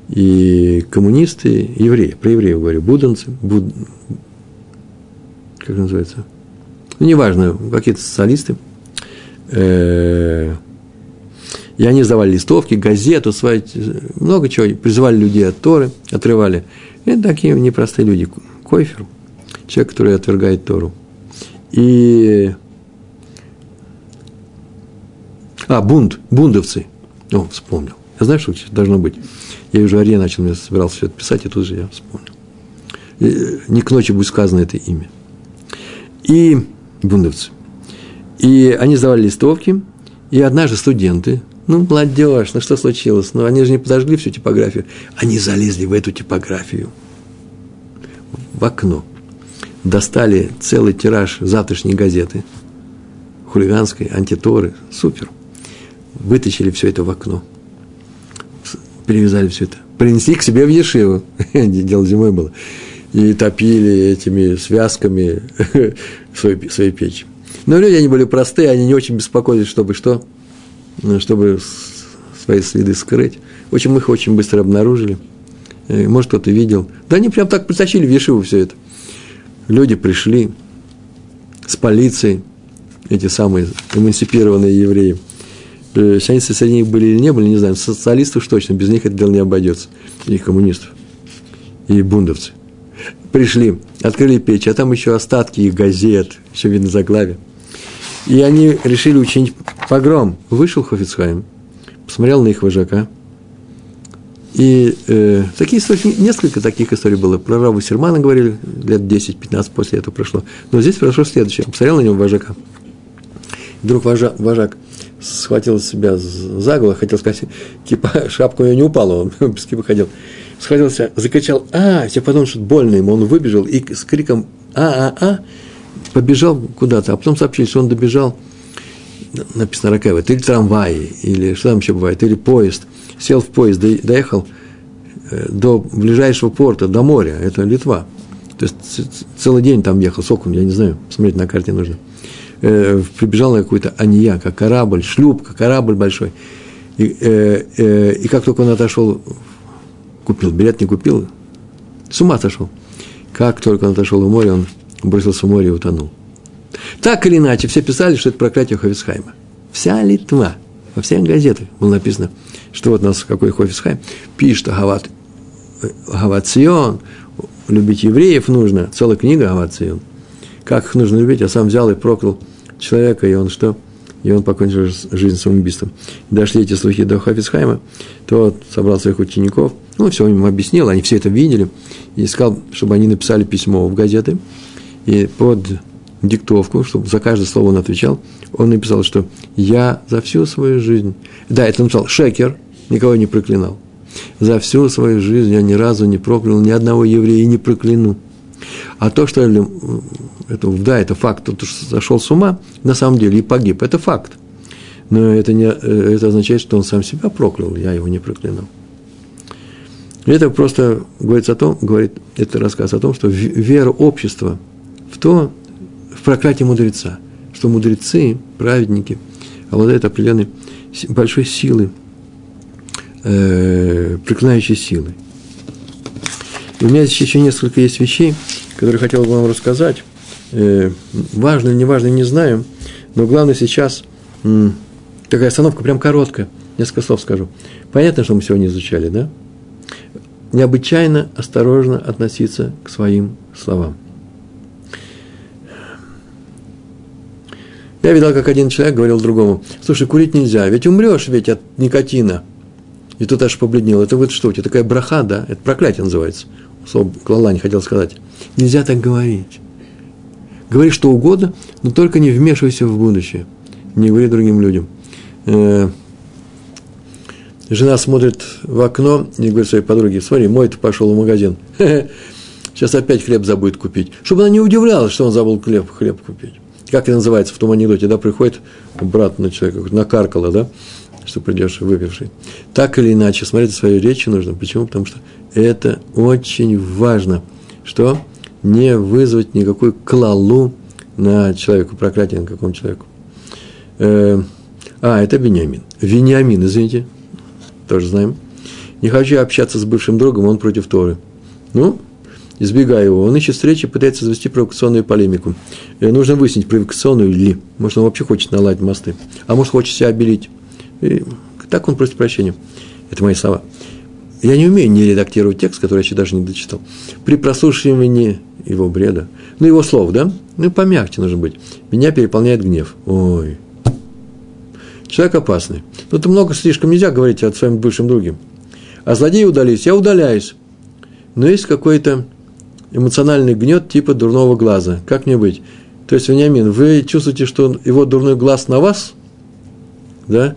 и коммунисты, и евреи. Про евреев говорю, буданцы, буд... как называется? Ну, неважно, какие-то социалисты. Э, и они сдавали листовки, газету, свои, много чего, призывали людей от Торы, отрывали. Это такие непростые люди. Койфер, человек, который отвергает Тору. И... А, бунт, бундовцы. О, вспомнил. Я знаю, что должно быть. Я уже Ария начал, я собирался все это писать, и тут же я вспомнил. И, не к ночи будет сказано это имя. И бундовцы. И они сдавали листовки, и однажды студенты, ну, молодежь, ну что случилось? Ну, они же не подожгли всю типографию. Они залезли в эту типографию, в окно достали целый тираж завтрашней газеты, хулиганской, антиторы, супер. Вытащили все это в окно, перевязали все это, принесли к себе в Ешиву, дело зимой было, и топили этими связками свои, печи. Но люди, они были простые, они не очень беспокоились, чтобы что, ну, чтобы свои следы скрыть. В общем, их очень быстро обнаружили. Э, может, кто-то видел. Да они прям так притащили в Ешиву все это люди пришли с полицией, эти самые эмансипированные евреи. Э, сионисты среди них были или не были, не знаю. Социалисты уж точно, без них это дело не обойдется. И коммунистов, и бундовцы. Пришли, открыли печь, а там еще остатки их газет, еще видно заглавие. И они решили учинить погром. Вышел Хофицхайм, посмотрел на их вожака – и э, такие истории, несколько таких историй было. Про Раву Сермана говорили, лет 10-15 после этого прошло. Но здесь прошло следующее. Посмотрел на него вожака. Вдруг вожак, вожак схватил себя за голову, хотел сказать, кипа, шапка у него не упала, он без кипа ходил. Схватился, закричал, а, все подумал, что больно ему, он выбежал и с криком а-а-а побежал куда-то, а потом сообщили, что он добежал, написано Ракаева, или трамвай, или что там еще бывает, или поезд – сел в поезд, доехал э, до ближайшего порта, до моря, это Литва. То есть целый день там ехал, сколько, я не знаю, смотреть на карте нужно. Э, прибежал на какую-то анья, как корабль, шлюпка, корабль большой. И, э, и как только он отошел, купил, билет не купил, с ума сошел. Как только он отошел в море, он бросился в море и утонул. Так или иначе, все писали, что это проклятие Ховисхайма. Вся Литва, во всех газетах было написано – что вот у нас какой Хофисхайм, пишет Гават, Гават Сион, любить евреев нужно, целая книга Гават Сион. Как их нужно любить, я сам взял и проклял человека, и он что? И он покончил жизнь самоубийством. Дошли эти слухи до Хафицхайма, тот собрал своих учеников, ну, все им объяснил, они все это видели, и сказал, чтобы они написали письмо в газеты, и под диктовку, чтобы за каждое слово он отвечал, он написал, что я за всю свою жизнь, да, это написал Шекер, никого не проклинал. За всю свою жизнь я ни разу не проклял ни одного еврея и не прокляну. А то, что это, да, это факт, тот, что зашел с ума, на самом деле и погиб, это факт. Но это, не, это означает, что он сам себя проклял, я его не проклинал. Это просто говорит о том, говорит, это рассказ о том, что вера общества в то, в проклятие мудреца, что мудрецы, праведники, обладают определенной большой силой, э, проклинающей силой. И у меня здесь еще несколько есть вещей, которые хотел бы вам рассказать. Э, важно или не важно, не знаю. Но главное сейчас м, такая остановка прям короткая. Несколько слов скажу. Понятно, что мы сегодня изучали, да? Необычайно осторожно относиться к своим словам. Я видел, как один человек говорил другому, слушай, курить нельзя, ведь умрешь ведь от никотина. И тот аж побледнел. Это вот что, у тебя такая браха, да? Это проклятие называется. Слово клала не хотел сказать. Нельзя так говорить. Говори что угодно, но только не вмешивайся в будущее. Не говори другим людям. Э, жена смотрит в окно и говорит своей подруге, смотри, мой ты пошел в магазин. Сейчас опять хлеб забудет купить. Чтобы она не удивлялась, что он забыл хлеб, хлеб купить как это называется в том анекдоте, да, приходит брат на человека, накаркало, да, что придешь выпивший. Так или иначе, смотреть свою речь нужно. Почему? Потому что это очень важно, что не вызвать никакую клалу на человека, проклятие на каком человеку. Э, а, это Вениамин. Вениамин, извините, тоже знаем. Не хочу общаться с бывшим другом, он против Торы. Ну, избегая его, он ищет встречи, пытается завести провокационную полемику. И нужно выяснить, провокационную ли. Может, он вообще хочет наладить мосты, а может, хочет себя обелить. И так он просит прощения. Это мои слова. Я не умею не редактировать текст, который я еще даже не дочитал. При прослушивании его бреда, ну, его слов, да? Ну, помягче нужно быть. Меня переполняет гнев. Ой. Человек опасный. Ну, это много слишком нельзя говорить о своем бывшем друге. А злодеи удались, я удаляюсь. Но есть какой-то эмоциональный гнет типа дурного глаза. Как мне быть? То есть, Вениамин, вы чувствуете, что его дурной глаз на вас, да?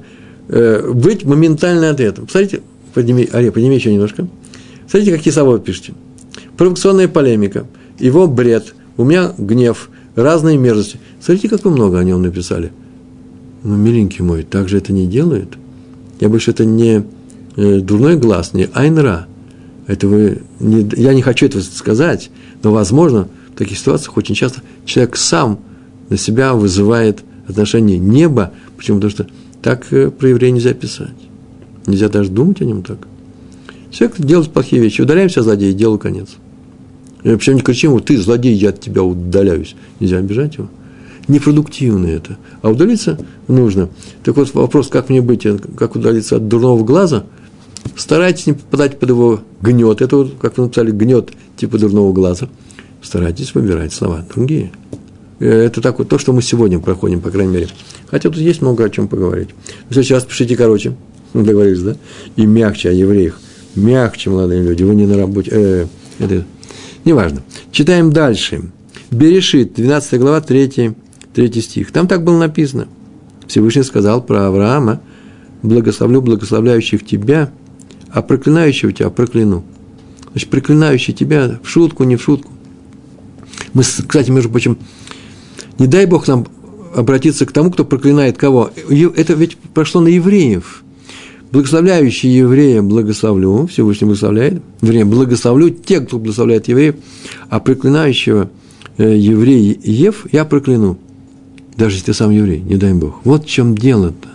Э, быть моментально ответом. Посмотрите, подними, Ария, подними еще немножко. Смотрите, какие слова вы пишете. Провокационная полемика, его бред, у меня гнев, разные мерзости. Смотрите, как вы много о нем написали. Ну, миленький мой, так же это не делает. Я больше это не э, дурной глаз, не айнра – это вы не, я не хочу этого сказать, но, возможно, в таких ситуациях очень часто человек сам на себя вызывает отношение неба, почему? Потому что так э, про еврея нельзя писать. Нельзя даже думать о нем так. Человек делает плохие вещи. Удаляемся злодея, делу конец. И вообще не кричим ему, ты злодей, я от тебя удаляюсь. Нельзя обижать его. Непродуктивно это. А удалиться нужно. Так вот вопрос, как мне быть, как удалиться от дурного глаза – Старайтесь не попадать под его гнет. Это вот, как вы написали, гнет типа дурного глаза. Старайтесь выбирать слова другие. Э, это так вот то, что мы сегодня проходим, по крайней мере. Хотя тут есть много о чем поговорить. В следующий раз пишите короче. Договорились, да? И мягче о евреях. Мягче, молодые люди. Вы не на работе. Э, это неважно. Читаем дальше. Берешит, 12 глава, 3, 3 стих. Там так было написано. Всевышний сказал про Авраама, благословлю благословляющих тебя – а проклинающего тебя прокляну. Значит, проклинающий тебя в шутку, не в шутку. Мы, кстати, между прочим, не дай Бог нам обратиться к тому, кто проклинает кого. Это ведь прошло на евреев. Благословляющий еврея благословлю, Всевышний благословляет, вернее, благословлю тех, кто благословляет евреев, а проклинающего э, евреев я прокляну. Даже если ты сам еврей, не дай Бог. Вот в чем дело-то.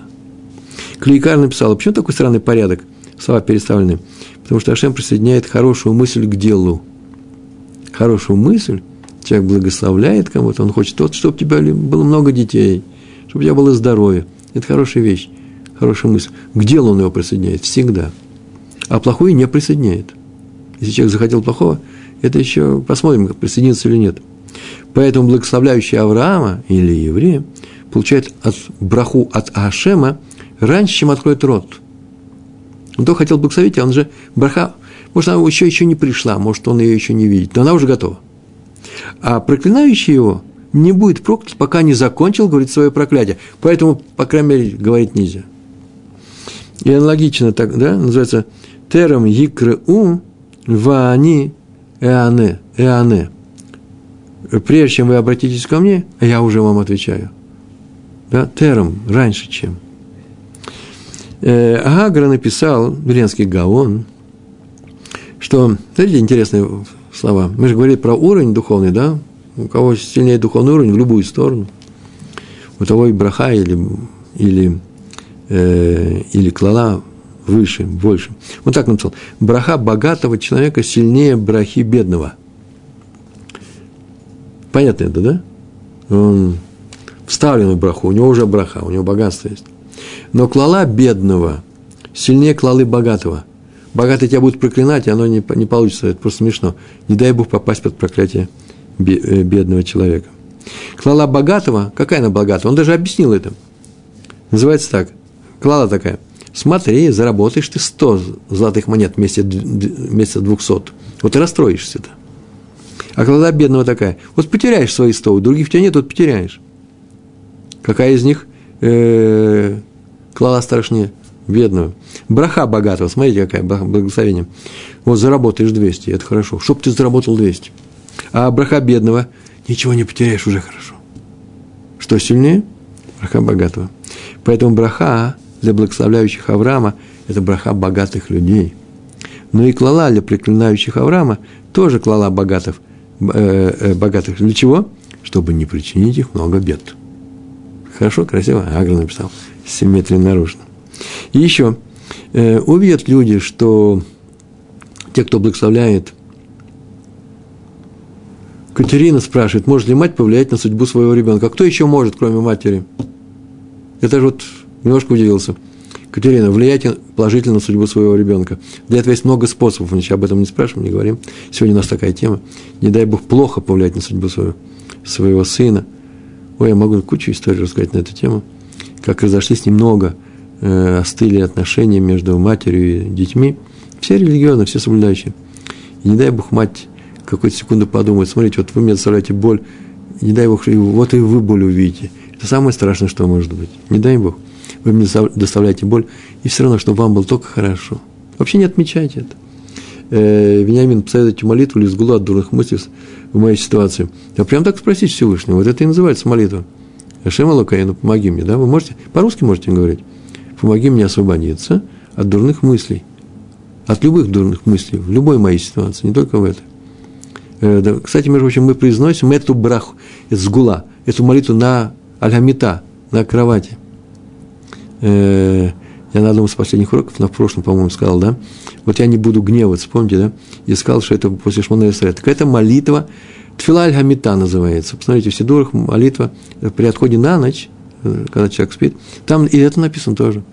Клейкар написал, почему такой странный порядок? Слова переставлены, потому что Ашем присоединяет хорошую мысль к делу. Хорошую мысль человек благословляет кому-то, он хочет, тот, чтобы у тебя было много детей, чтобы у тебя было здоровье. Это хорошая вещь, хорошая мысль. К делу он его присоединяет всегда. А плохую не присоединяет. Если человек захотел плохого, это еще посмотрим, присоединится или нет. Поэтому благословляющий Авраама или еврея получает от браху от Ашема раньше, чем откроет рот – он то хотел благословить, а он же браха, может, она еще, еще не пришла, может, он ее еще не видит, но она уже готова. А проклинающий его не будет проклят, пока не закончил говорить свое проклятие. Поэтому, по крайней мере, говорить нельзя. И аналогично так, да, называется терем у вани эане, эане. Прежде чем вы обратитесь ко мне, я уже вам отвечаю. Да, терем, раньше чем. Э, Агра написал, Веленский Гаон, что, смотрите, интересные слова. Мы же говорили про уровень духовный, да? У кого сильнее духовный уровень, в любую сторону. У того и браха или, или, э, или клала выше, больше. Вот так написал. Браха богатого человека сильнее брахи бедного. Понятно это, да? Он вставлен в браху, у него уже браха, у него богатство есть. Но клала бедного сильнее клалы богатого. Богатый тебя будет проклинать, и оно не, не получится, это просто смешно. Не дай Бог попасть под проклятие э, бедного человека. Клала богатого, какая она богатая? Он даже объяснил это. Называется так. Клала такая. Смотри, заработаешь ты 100 золотых монет вместе, вместе 200. Вот и расстроишься-то. А клала бедного такая. Вот потеряешь свои 100, у других у тебя нет, вот потеряешь. Какая из них э, клала страшнее? Бедного. Браха богатого, смотрите, какая благословение. Вот заработаешь 200, это хорошо. Чтоб ты заработал 200. А браха бедного, ничего не потеряешь, уже хорошо. Что сильнее? Браха богатого. Поэтому браха для благословляющих Авраама – это браха богатых людей. Но и клала для проклинающих Авраама тоже клала богатых, э, э, богатых. Для чего? Чтобы не причинить их много бед. Хорошо, красиво. Агра написал. Симметрия нарушена. И еще, э, увидят люди, что те, кто благословляет, Катерина спрашивает, может ли мать повлиять на судьбу своего ребенка? А кто еще может, кроме матери? Это же вот немножко удивился. Катерина, влиять положительно на судьбу своего ребенка. Для этого есть много способов, мы об этом не спрашиваем, не говорим. Сегодня у нас такая тема. Не дай Бог плохо повлиять на судьбу своего, своего сына. Ой, я могу кучу историй рассказать на эту тему. Как разошлись немного Э, остыли отношения между матерью и детьми. Все религиозные, все соблюдающие. И не дай Бог мать какую-то секунду подумает, смотрите, вот вы мне доставляете боль, не дай Бог, вот и вы боль увидите. Это самое страшное, что может быть. Не дай Бог. Вы мне доставляете боль, и все равно, чтобы вам было только хорошо. Вообще не отмечайте это. Э, Вениамин, посоветуйте молитву или сгулу от дурных мыслей в моей ситуации. А прям так спросить Всевышнего. Вот это и называется молитва. Шема Лукаину, помоги мне, да? Вы можете? По-русски можете говорить помоги мне освободиться от дурных мыслей. От любых дурных мыслей, в любой моей ситуации, не только в этой. Э, кстати, между прочим, мы произносим эту браху, эту сгула, эту молитву на альхамита, на кровати. Э, я на одном из последних уроков, на прошлом, по-моему, сказал, да, вот я не буду гневаться, помните, да, и сказал, что это после Шмона Исраэля. Так это молитва, Тфила аль-Хамита называется. Посмотрите, в Сидурах молитва при отходе на ночь, э, когда человек спит, там и это написано тоже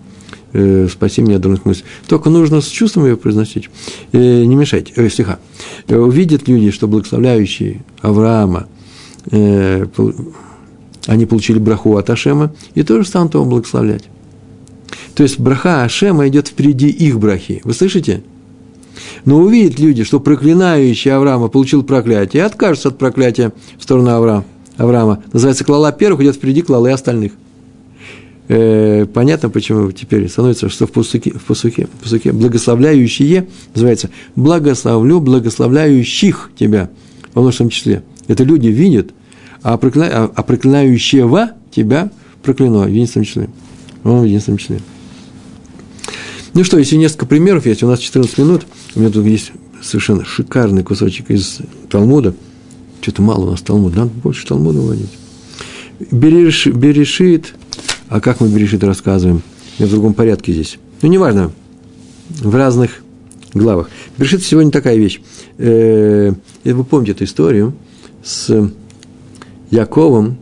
э, спаси меня от дурных мыслей. Только нужно с чувством ее произносить. Э, не мешайте, э, стиха. Увидят люди, что благословляющие Авраама, они получили браху от Ашема, и тоже станут его благословлять. То есть браха Ашема идет впереди их брахи. Вы слышите? Но увидят люди, что проклинающий Авраама получил проклятие, и откажется от проклятия в сторону Авраама. Авраама. Называется клала первых, идет впереди клалы остальных э, понятно, почему теперь становится, что в пусуке, в пусуке, в пусуке благословляющие называется благословлю благословляющих тебя во множественном числе. Это люди видят, а, прокля... а, а проклинающего тебя прокляну в единственном числе. Он в единственном числе. Ну что, если несколько примеров есть, у нас 14 минут, у меня тут есть совершенно шикарный кусочек из Талмуда. Что-то мало у нас Талмуда, надо больше Талмуда вводить. Береш, берешит а как мы Берешит рассказываем? в другом порядке здесь. Ну, неважно, в разных главах. Берешит сегодня такая вещь. Э, вы помните эту историю с Яковом,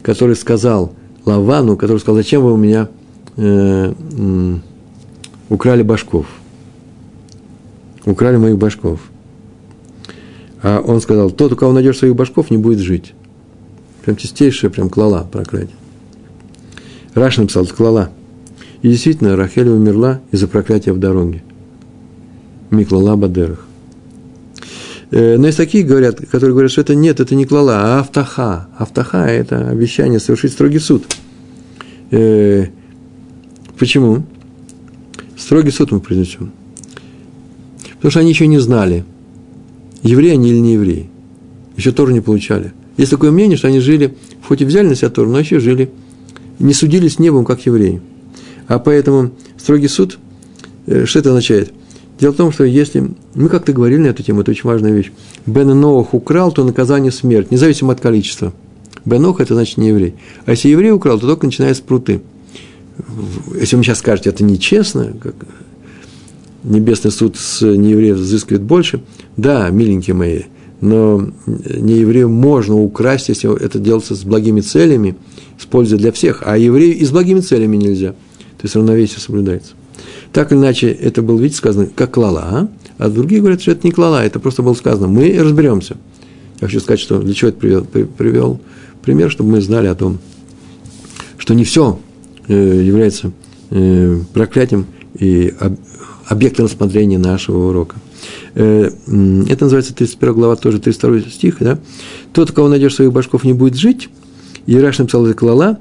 который сказал Лавану, который сказал, зачем вы у меня э, украли башков? Украли моих башков. А он сказал, тот, у кого найдешь своих башков, не будет жить. Прям чистейшая, прям клала проклятие. Раш написал Тклала. И действительно, Рахель умерла из-за проклятия в дороге. Миклала Бадерах. Э, но есть такие, говорят, которые говорят, что это нет, это не клала, а автаха. Автаха – это обещание совершить строгий суд. Э, почему? Строгий суд мы произнесем. Потому что они еще не знали, евреи они или не евреи. Еще тоже не получали. Есть такое мнение, что они жили, хоть и взяли на себя Тору, но еще жили не судились небом, как евреи. А поэтому строгий суд, э, что это означает? Дело в том, что если, мы как-то говорили на эту тему, это очень важная вещь, Бен Ноах украл, то наказание смерть, независимо от количества. Бен Ноах – это значит не еврей. А если еврей украл, то только начиная с пруты. Если вы сейчас скажете, это нечестно, как, небесный суд с неевреев взыскивает больше. Да, миленькие мои, но нееврею можно украсть, если это делается с благими целями, с пользой для всех, а еврею и с благими целями нельзя. То есть равновесие соблюдается. Так или иначе, это было, видите, сказано, как клала, а? а другие говорят, что это не клала, это просто было сказано. Мы разберемся. Я хочу сказать, что для чего это привел, привел пример, чтобы мы знали о том, что не все является э, проклятием и объектом рассмотрения нашего урока. Э, это называется 31 глава, тоже 32 стих, да? Тот, у кого найдешь своих башков, не будет жить. И Раш написал это клала.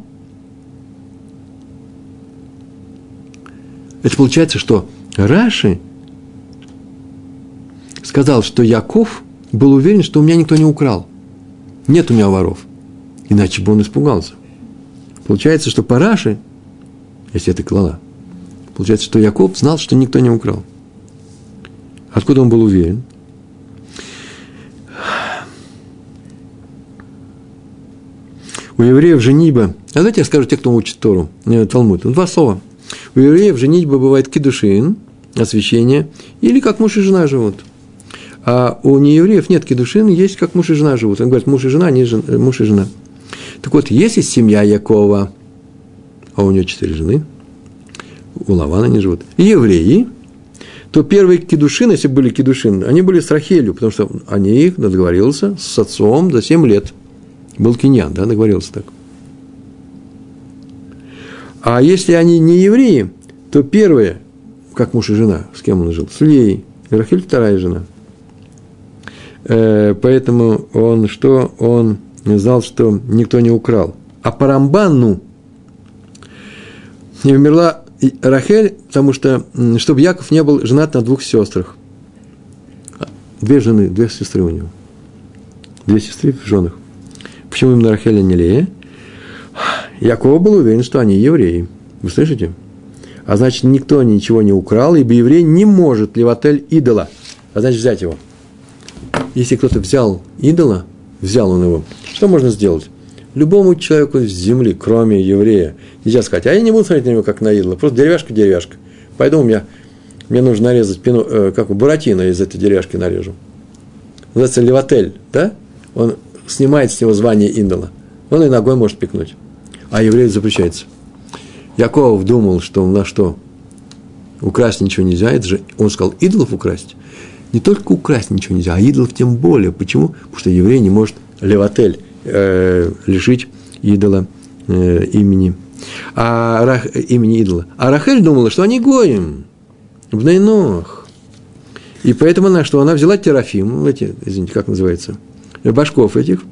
Это получается, что Раши сказал, что Яков был уверен, что у меня никто не украл. Нет у меня воров. Иначе бы он испугался. Получается, что по Раши, если это клала, получается, что Яков знал, что никто не украл. Откуда он был уверен? У евреев женитьба, а давайте я скажу те, кто учит Тору, э, Талмуд, два слова. У евреев женитьба бывает кедушин, освящение, или как муж и жена живут. А у неевреев нет кедушин, есть как муж и жена живут. Он говорит, муж и жена, не жен, муж и жена. Так вот, если семья Якова, а у нее четыре жены, у Лавана они живут, и евреи, то первые кедушины, если были кедушины, они были с Рахелью, потому что они их договорился с отцом за 7 лет. Был киньян, да, договорился так. А если они не евреи, то первые, как муж и жена, с кем он жил, с Леей, Рахель вторая жена. Э, поэтому он что? Он знал, что никто не украл. А по Рамбану не умерла Рахель, потому что, чтобы Яков не был женат на двух сестрах. Две жены, две сестры у него. Две сестры в женах. Почему именно Рахель, а не Лея? Яков был уверен, что они евреи. Вы слышите? А значит, никто ничего не украл, ибо еврей не может левотель идола. А значит, взять его. Если кто-то взял идола, взял он его, что можно сделать? Любому человеку с земли, кроме еврея, нельзя сказать, а я не буду смотреть на него как на идола, просто деревяшка, деревяшка. Пойду у меня, мне нужно нарезать пину, э, как у Буратино из этой деревяшки нарежу. Называется левотель, да? Он снимает с него звание идола. Он и ногой может пикнуть. А еврею запрещается. Яков думал, что на что? Украсть ничего нельзя. Это же, он сказал, идолов украсть. Не только украсть ничего нельзя, а идолов тем более. Почему? Потому что еврей не может левотель э, лишить идола э, имени. А, Рах, имени идола. А Рахель думала, что они гоем в Найнох. И поэтому она, что она взяла терафим, эти, извините, как называется, башков этих,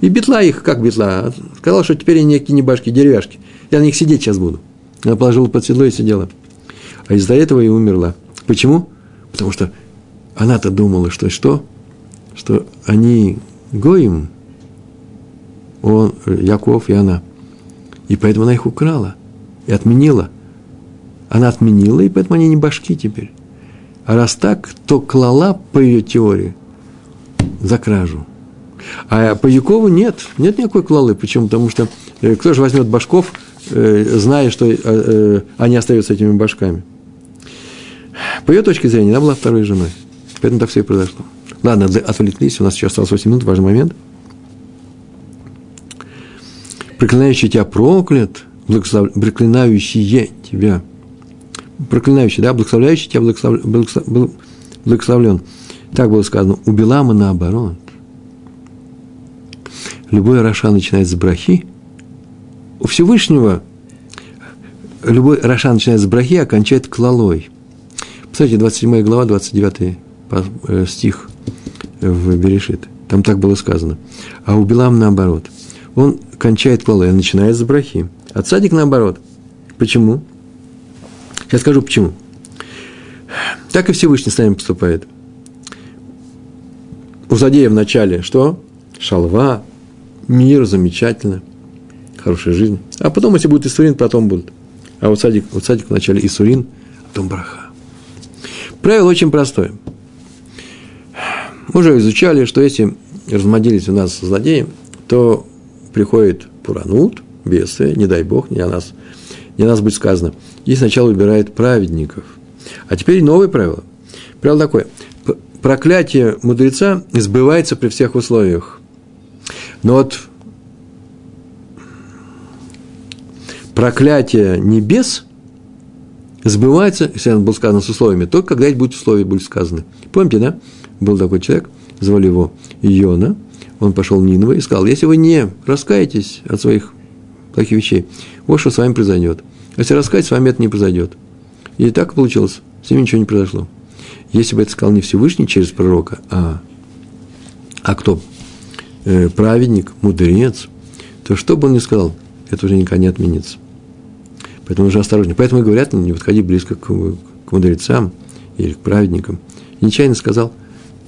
и битла их, как битла, сказала, что теперь они некие не башки, деревяшки. Я на них сидеть сейчас буду. Она положила под седло и сидела. А из-за этого и умерла. Почему? Потому что она-то думала, что что? Что они гоим, он, Яков и она. И поэтому она их украла и отменила. Она отменила, и поэтому они не башки теперь. А раз так, то клала по ее теории за кражу. А по Якову нет, нет никакой клалы. Почему? Потому что э, кто же возьмет башков, э, зная, что э, они остаются этими башками? По ее точке зрения, она была второй женой. Поэтому так все и произошло. Ладно, отвлеклись, у нас еще осталось 8 минут, важный момент – проклинающий тебя проклят, благослов... проклинающие тебя, проклинающий, да, благословляющий тебя благослов... благослов... благословлен. Так было сказано. У Билама наоборот. Любой רשע начинает с брахи. У Всевышнего любой רשע начинает с брахи, а кончает клалой. Посмотрите, 27 глава, 29 э, стих в Берешит. Там так было сказано. А у Билам наоборот. Он кончает клалой, а начинает с брахи. А цадик наоборот. Почему? Сейчас скажу почему. Так и Всевышний с нами поступает. У злодея в начале что? Шалва, мир, замечательно, хорошая жизнь. А потом, если будет Исурин, потом будут. А у цадик, у цадик в начале Исурин, а потом браха. Правило очень простое. Мы уже изучали, что если размоделись у нас злодеи, то приходит Пуранут, бесы, не дай Бог, не о нас, не о нас будет сказано, и сначала убирает праведников. А теперь новое правило. Правило такое. Проклятие мудреца сбывается при всех условиях. Но вот проклятие небес сбывается, если оно было сказано с условиями, только когда эти будут условия были сказаны. Помните, да? Был такой человек, звали его Йона, он пошел в Нинова и сказал, если вы не раскаетесь от своих плохих вещей, вот что с вами произойдет. Если раскаетесь, с вами это не произойдет. И так получилось, с ним ничего не произошло. Если бы это сказал не Всевышний через пророка, а, а кто? Э, праведник, мудрец, то что бы он ни сказал, это уже никогда не отменится. Поэтому нужно осторожнее. Поэтому и говорят, не подходи близко к, к мудрецам или к праведникам. И нечаянно сказал,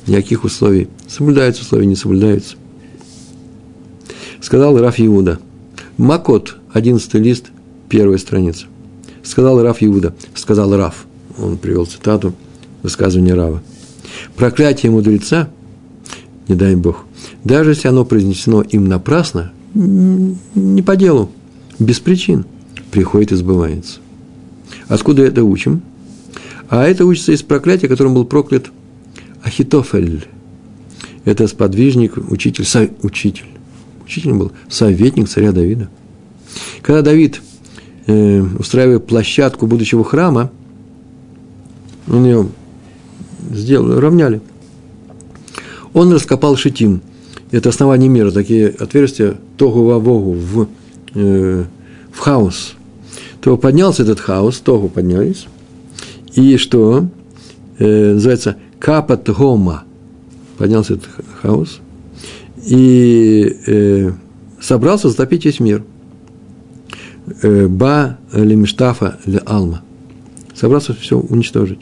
никаких условий. Соблюдаются условия, не соблюдаются. Сказал Раф Иуда. Макот, 11 лист, первая страница. Сказал Раф Иуда. Сказал Раф. Он привел цитату высказывания Рава. Проклятие мудреца, не дай Бог, даже если оно произнесено им напрасно, не по делу, без причин, приходит и сбывается. Откуда это учим? А это учится из проклятия, которым был проклят Ахитофель. Это сподвижник, учитель, со, учитель. Учителем был советник царя Давида. Когда Давид э, устраивает площадку будущего храма, он ее сделали, равняли. Он раскопал шитим. Это основание мира, такие отверстия тогу вовогу в, э, в хаос. То поднялся этот хаос, тогу поднялись. И что? Э, называется капат гома. Поднялся этот хаос. И э, собрался затопить весь мир. Э, ба лемиштафа ле алма. Собрался все уничтожить.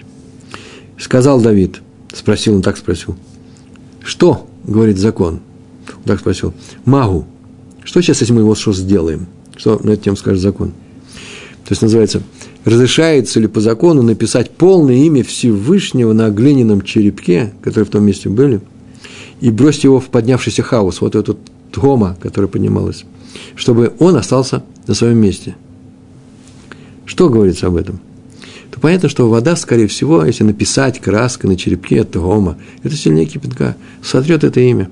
Сказал Давид, спросил, он так спросил, что, говорит закон? Он так спросил, магу, что сейчас, если мы вот что сделаем? Что на эту тему скажет закон? То есть, называется, разрешается ли по закону написать полное имя Всевышнего на глиняном черепке, который в том месте были, и бросить его в поднявшийся хаос, вот этот гома, которая поднималась, чтобы он остался на своем месте. Что говорится об этом? то понятно, что вода, скорее всего, если написать краской на черепке от гома, это сильнее кипятка, сотрет это имя.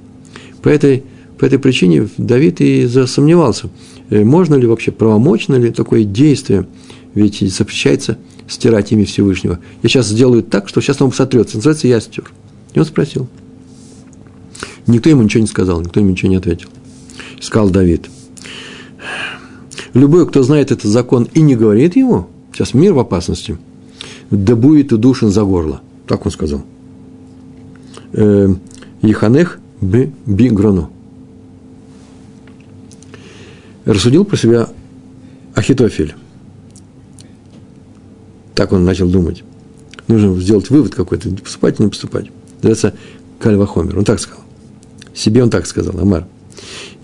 По этой, по этой причине Давид и засомневался, э, можно ли вообще, правомочно ли такое действие, ведь запрещается стирать имя Всевышнего. Я сейчас сделаю так, что сейчас он сотрется, называется «я стер». И он спросил. Никто ему ничего не сказал, никто ему ничего не ответил. Сказал Давид. Любой, кто знает этот закон и не говорит ему, сейчас мир в опасности – да будет удушен за горло. Так он сказал. Еханех би бигрону. Рассудил про себя Ахитофель. Так он начал думать. Нужно сделать вывод какой-то, поступать или не поступать. Называется Кальвахомер. Он так сказал. Себе он так сказал, Амар.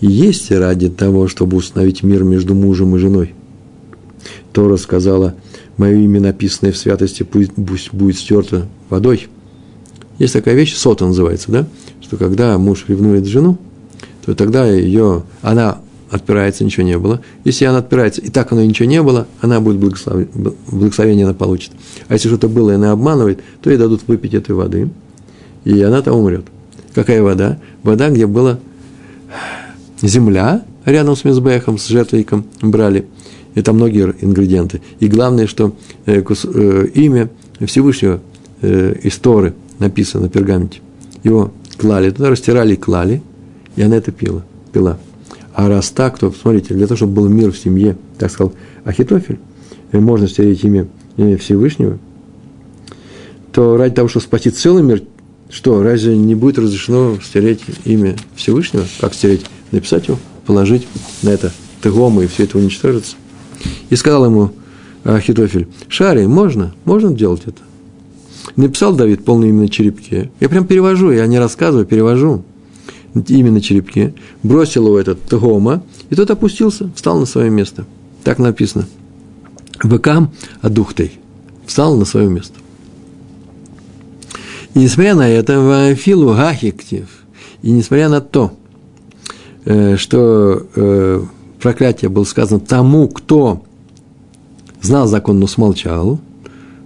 Есть ради того, чтобы установить мир между мужем и женой. Тора сказала, мое имя, написанное в святости, пусть, пусть будет стерто водой. Есть такая вещь, сота называется, да? Что когда муж ревнует жену, то тогда ее, она отпирается, ничего не было. Если она отпирается, и так оно ничего не было, она будет благослов... благословение она получит. А если что-то было, и она обманывает, то ей дадут выпить этой воды, и она там умрет. Какая вода? Вода, где была земля, рядом с Мизбехом, с жертвенником брали – там многие ингредиенты. И главное, что э, э, имя Всевышнего э, из Торы написано на пергаменте. Его клали, туда растирали и клали, и она это пила, пила. А раз так, то, смотрите, для того, чтобы был мир в семье, так сказал Ахитофель, можно стереть имя Всевышнего, то ради того, чтобы спасти целый мир, что, разве не будет разрешено стереть имя Всевышнего? Как стереть? Написать его, положить на это тегома, и все это уничтожится. И сказал ему Ахитофель, Шари, можно? Можно делать это? Написал Давид полное имя на черепке. Я прям перевожу, я не рассказываю, перевожу. Имя на черепке. Бросил его этот Тгома, и тот опустился, встал на свое место. Так написано. Векам адухтей. Встал на свое место. И несмотря на это, в Филу Гахиктив, и несмотря на то, э, что э, проклятие было сказано тому, кто знал закон, но смолчал,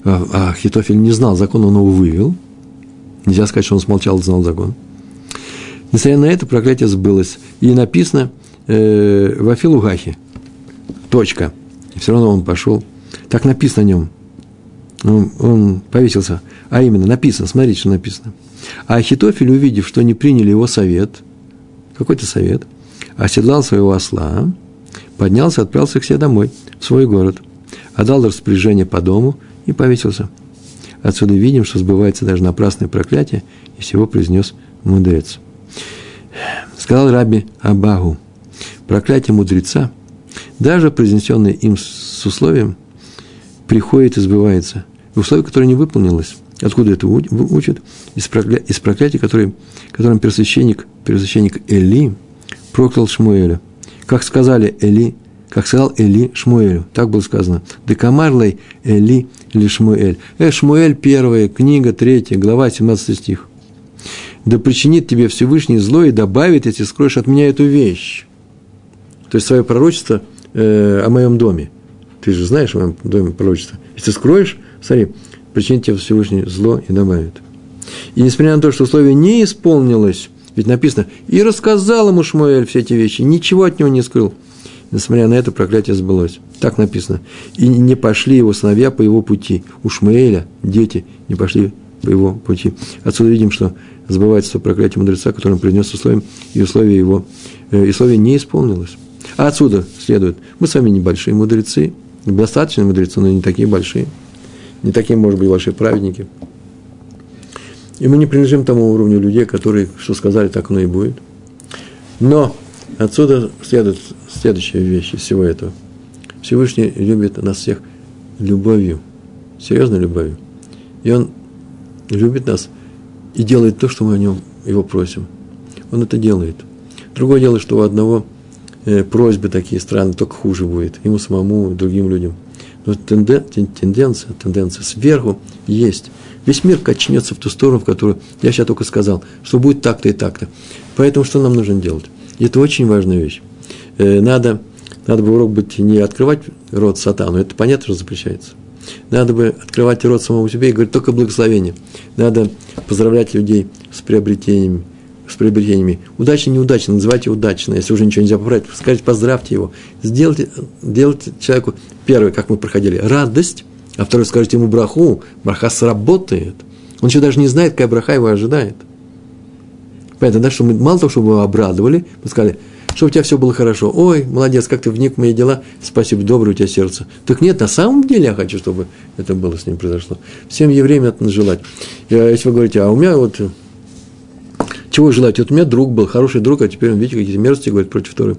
а, а Хитофель не знал закон, он его вывел. Нельзя сказать, что он смолчал, знал закон. Несмотря на это, проклятие сбылось. И написано э, в Афилугахе. Точка. И все равно он пошел. Так написано о нем. Он, он повесился. А именно, написано, смотрите, что написано. А Ахитофель, увидев, что не приняли его совет, какой-то совет, оседлал своего осла, поднялся, отправился к себе домой, в свой город, отдал распоряжение по дому и повесился. Отсюда видим, что сбывается даже напрасное проклятие, и всего произнес мудрец. Сказал Раби Абагу, проклятие мудреца, даже произнесенное им с условием, приходит и сбывается. Условие, которое не выполнилось. Откуда это учат? Из, прокля... из проклятия, который, которым первосвященник, первосвященник Эли проклял Шмуэля. Как сказали Эли, как сказал Эли Шмуэлю, так было сказано. Декамарлей Эли или Шмуэль. Э, Шмуэль, первая книга, третья, глава, 17 стих. Да причинит тебе Всевышний зло и добавит, если скроешь от меня эту вещь. То есть свое пророчество э, о моем доме. Ты же знаешь о моем доме пророчество. Если скроешь, смотри, причинит тебе Всевышний зло и добавит. И несмотря на то, что условие не исполнилось, ведь написано, и рассказал ему Шмуэль все эти вещи, ничего от него не скрыл. Несмотря на это, проклятие сбылось. Так написано. И не пошли его сыновья по его пути. У Шмуэля дети не пошли по его пути. Отсюда видим, что сбывается проклятие мудреца, которое он принес условием, и условие его, э, и условие не исполнилось. А отсюда следует, мы с вами небольшие мудрецы, достаточно мудрецы, но не такие большие, не такие, может быть, большие праведники. И мы не принадлежим тому уровню людей, которые, что сказали, так оно и будет. Но отсюда следует следующая вещь из всего этого. Всевышний любит нас всех любовью, серьезной любовью. И Он любит нас и делает то, что мы о нем его просим. Он это делает. Другое дело, что у одного э, просьбы такие странные, только хуже будет. Ему самому, другим людям. Но тенденция, тенденция сверху есть. Весь мир качнется в ту сторону, в которую я сейчас только сказал, что будет так-то и так-то. Поэтому что нам нужно делать? Это очень важная вещь. Э, надо, надо бы урок быть не открывать рот сатану, это понятно, что запрещается. Надо бы открывать рот самому себе и говорить только благословение. Надо поздравлять людей с приобретениями, с приобретениями. Удачно, неудачно, называйте удачно. Если уже ничего нельзя поправить, скажите, поздравьте его. Сделайте, делайте человеку, первое, как мы проходили, радость, а второе, скажите ему браху, браха сработает. Он еще даже не знает, какая браха его ожидает. Понятно, да, что мы мало того, что мы его обрадовали, мы сказали, чтобы у тебя все было хорошо. Ой, молодец, как ты вник в мои дела, спасибо, доброе у тебя сердце. Так нет, на самом деле я хочу, чтобы это было с ним произошло. Всем евреям это желать. Если вы говорите, а у меня вот чего желать? Вот у меня друг был, хороший друг, а теперь он, видите, какие-то мерзости говорит против Торы.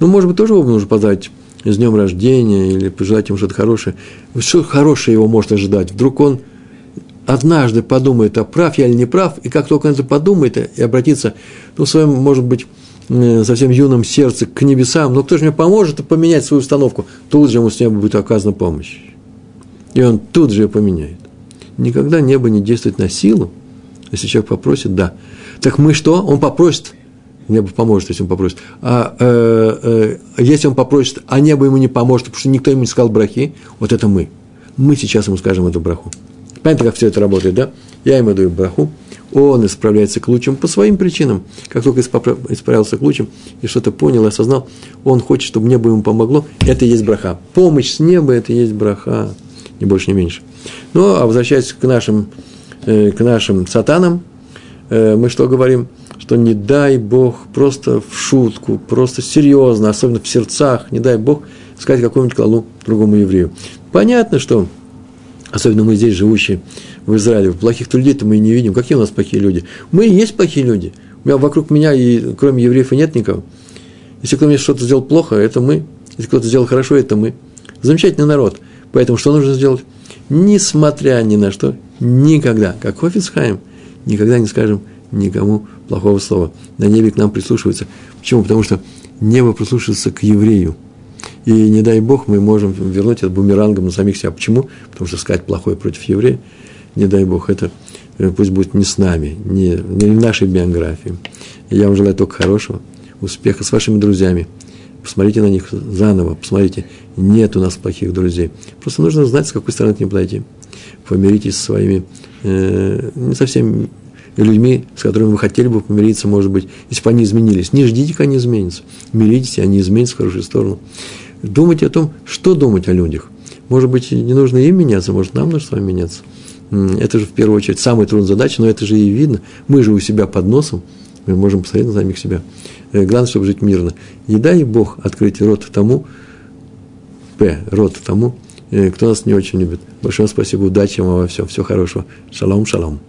Ну, может быть, тоже его нужно поздравить с днем рождения или пожелать ему что-то хорошее. Что хорошее его может ожидать? Вдруг он однажды подумает, а прав я или не прав, и как только он это подумает и обратится, ну, в своем, может быть, совсем юном сердце к небесам, но кто же мне поможет поменять свою установку? Тут же ему с неба будет оказана помощь. И он тут же ее поменяет. Никогда небо не действует на силу, если человек попросит, да. Так мы что? Он попросит, небо поможет, если он попросит. А э, э, если он попросит, а небо ему не поможет, потому что никто ему не сказал брахи, вот это мы. Мы сейчас ему скажем эту браху. Понятно, как все это работает, да? Я ему даю браху, он исправляется к лучшим по своим причинам. Как только исправился к лучшим и что-то понял, осознал, он хочет, чтобы небо ему помогло, это и есть браха. Помощь с неба – это и есть браха, ни больше, ни меньше. Ну, а возвращаясь к нашим, э, к нашим сатанам, мы что говорим? Что не дай Бог просто в шутку, просто серьезно, особенно в сердцах, не дай Бог сказать какому-нибудь клалу другому еврею. Понятно, что, особенно мы здесь живущие, в Израиле. Плохих людей-то мы не видим. Какие у нас плохие люди? Мы и есть плохие люди. У меня, вокруг меня, и кроме евреев, и нет никого. Если кто-то мне что-то сделал плохо, это мы. Если кто-то сделал хорошо, это мы. Замечательный народ. Поэтому что нужно сделать? Несмотря ни на что, никогда, как Хофицхайм, никогда не скажем никому плохого слова. На небе к нам прислушиваются. Почему? Потому что небо прислушивается к еврею. И не дай Бог, мы можем вернуть это бумерангом на самих себя. Почему? Потому что сказать плохое против еврея – не дай Бог, это э, пусть будет не с нами, не, не в нашей биографии. Я вам желаю только хорошего, успеха с вашими друзьями. Посмотрите на них заново, посмотрите, нет у нас плохих друзей. Просто нужно знать, с какой стороны к ним подойти. Помиритесь со своими, э, не совсем людьми, с которыми вы хотели бы помириться, может быть, если бы они изменились. Не ждите, когда они изменятся. Миритесь, они изменятся в хорошую сторону. Думайте о том, что думать о людях. Может быть, не нужно им меняться, может, нам нужно с вами меняться. Это же, в первую очередь, самая трудная задача, но это же и видно. Мы же у себя под носом, мы можем посмотреть на самих себя. Э, главное, чтобы жить мирно. И дай Бог открыть рот тому, П, рот тому, э, кто нас не очень любит. Большое спасибо, удачи вам во всем, всего хорошего. Шалом, шалом.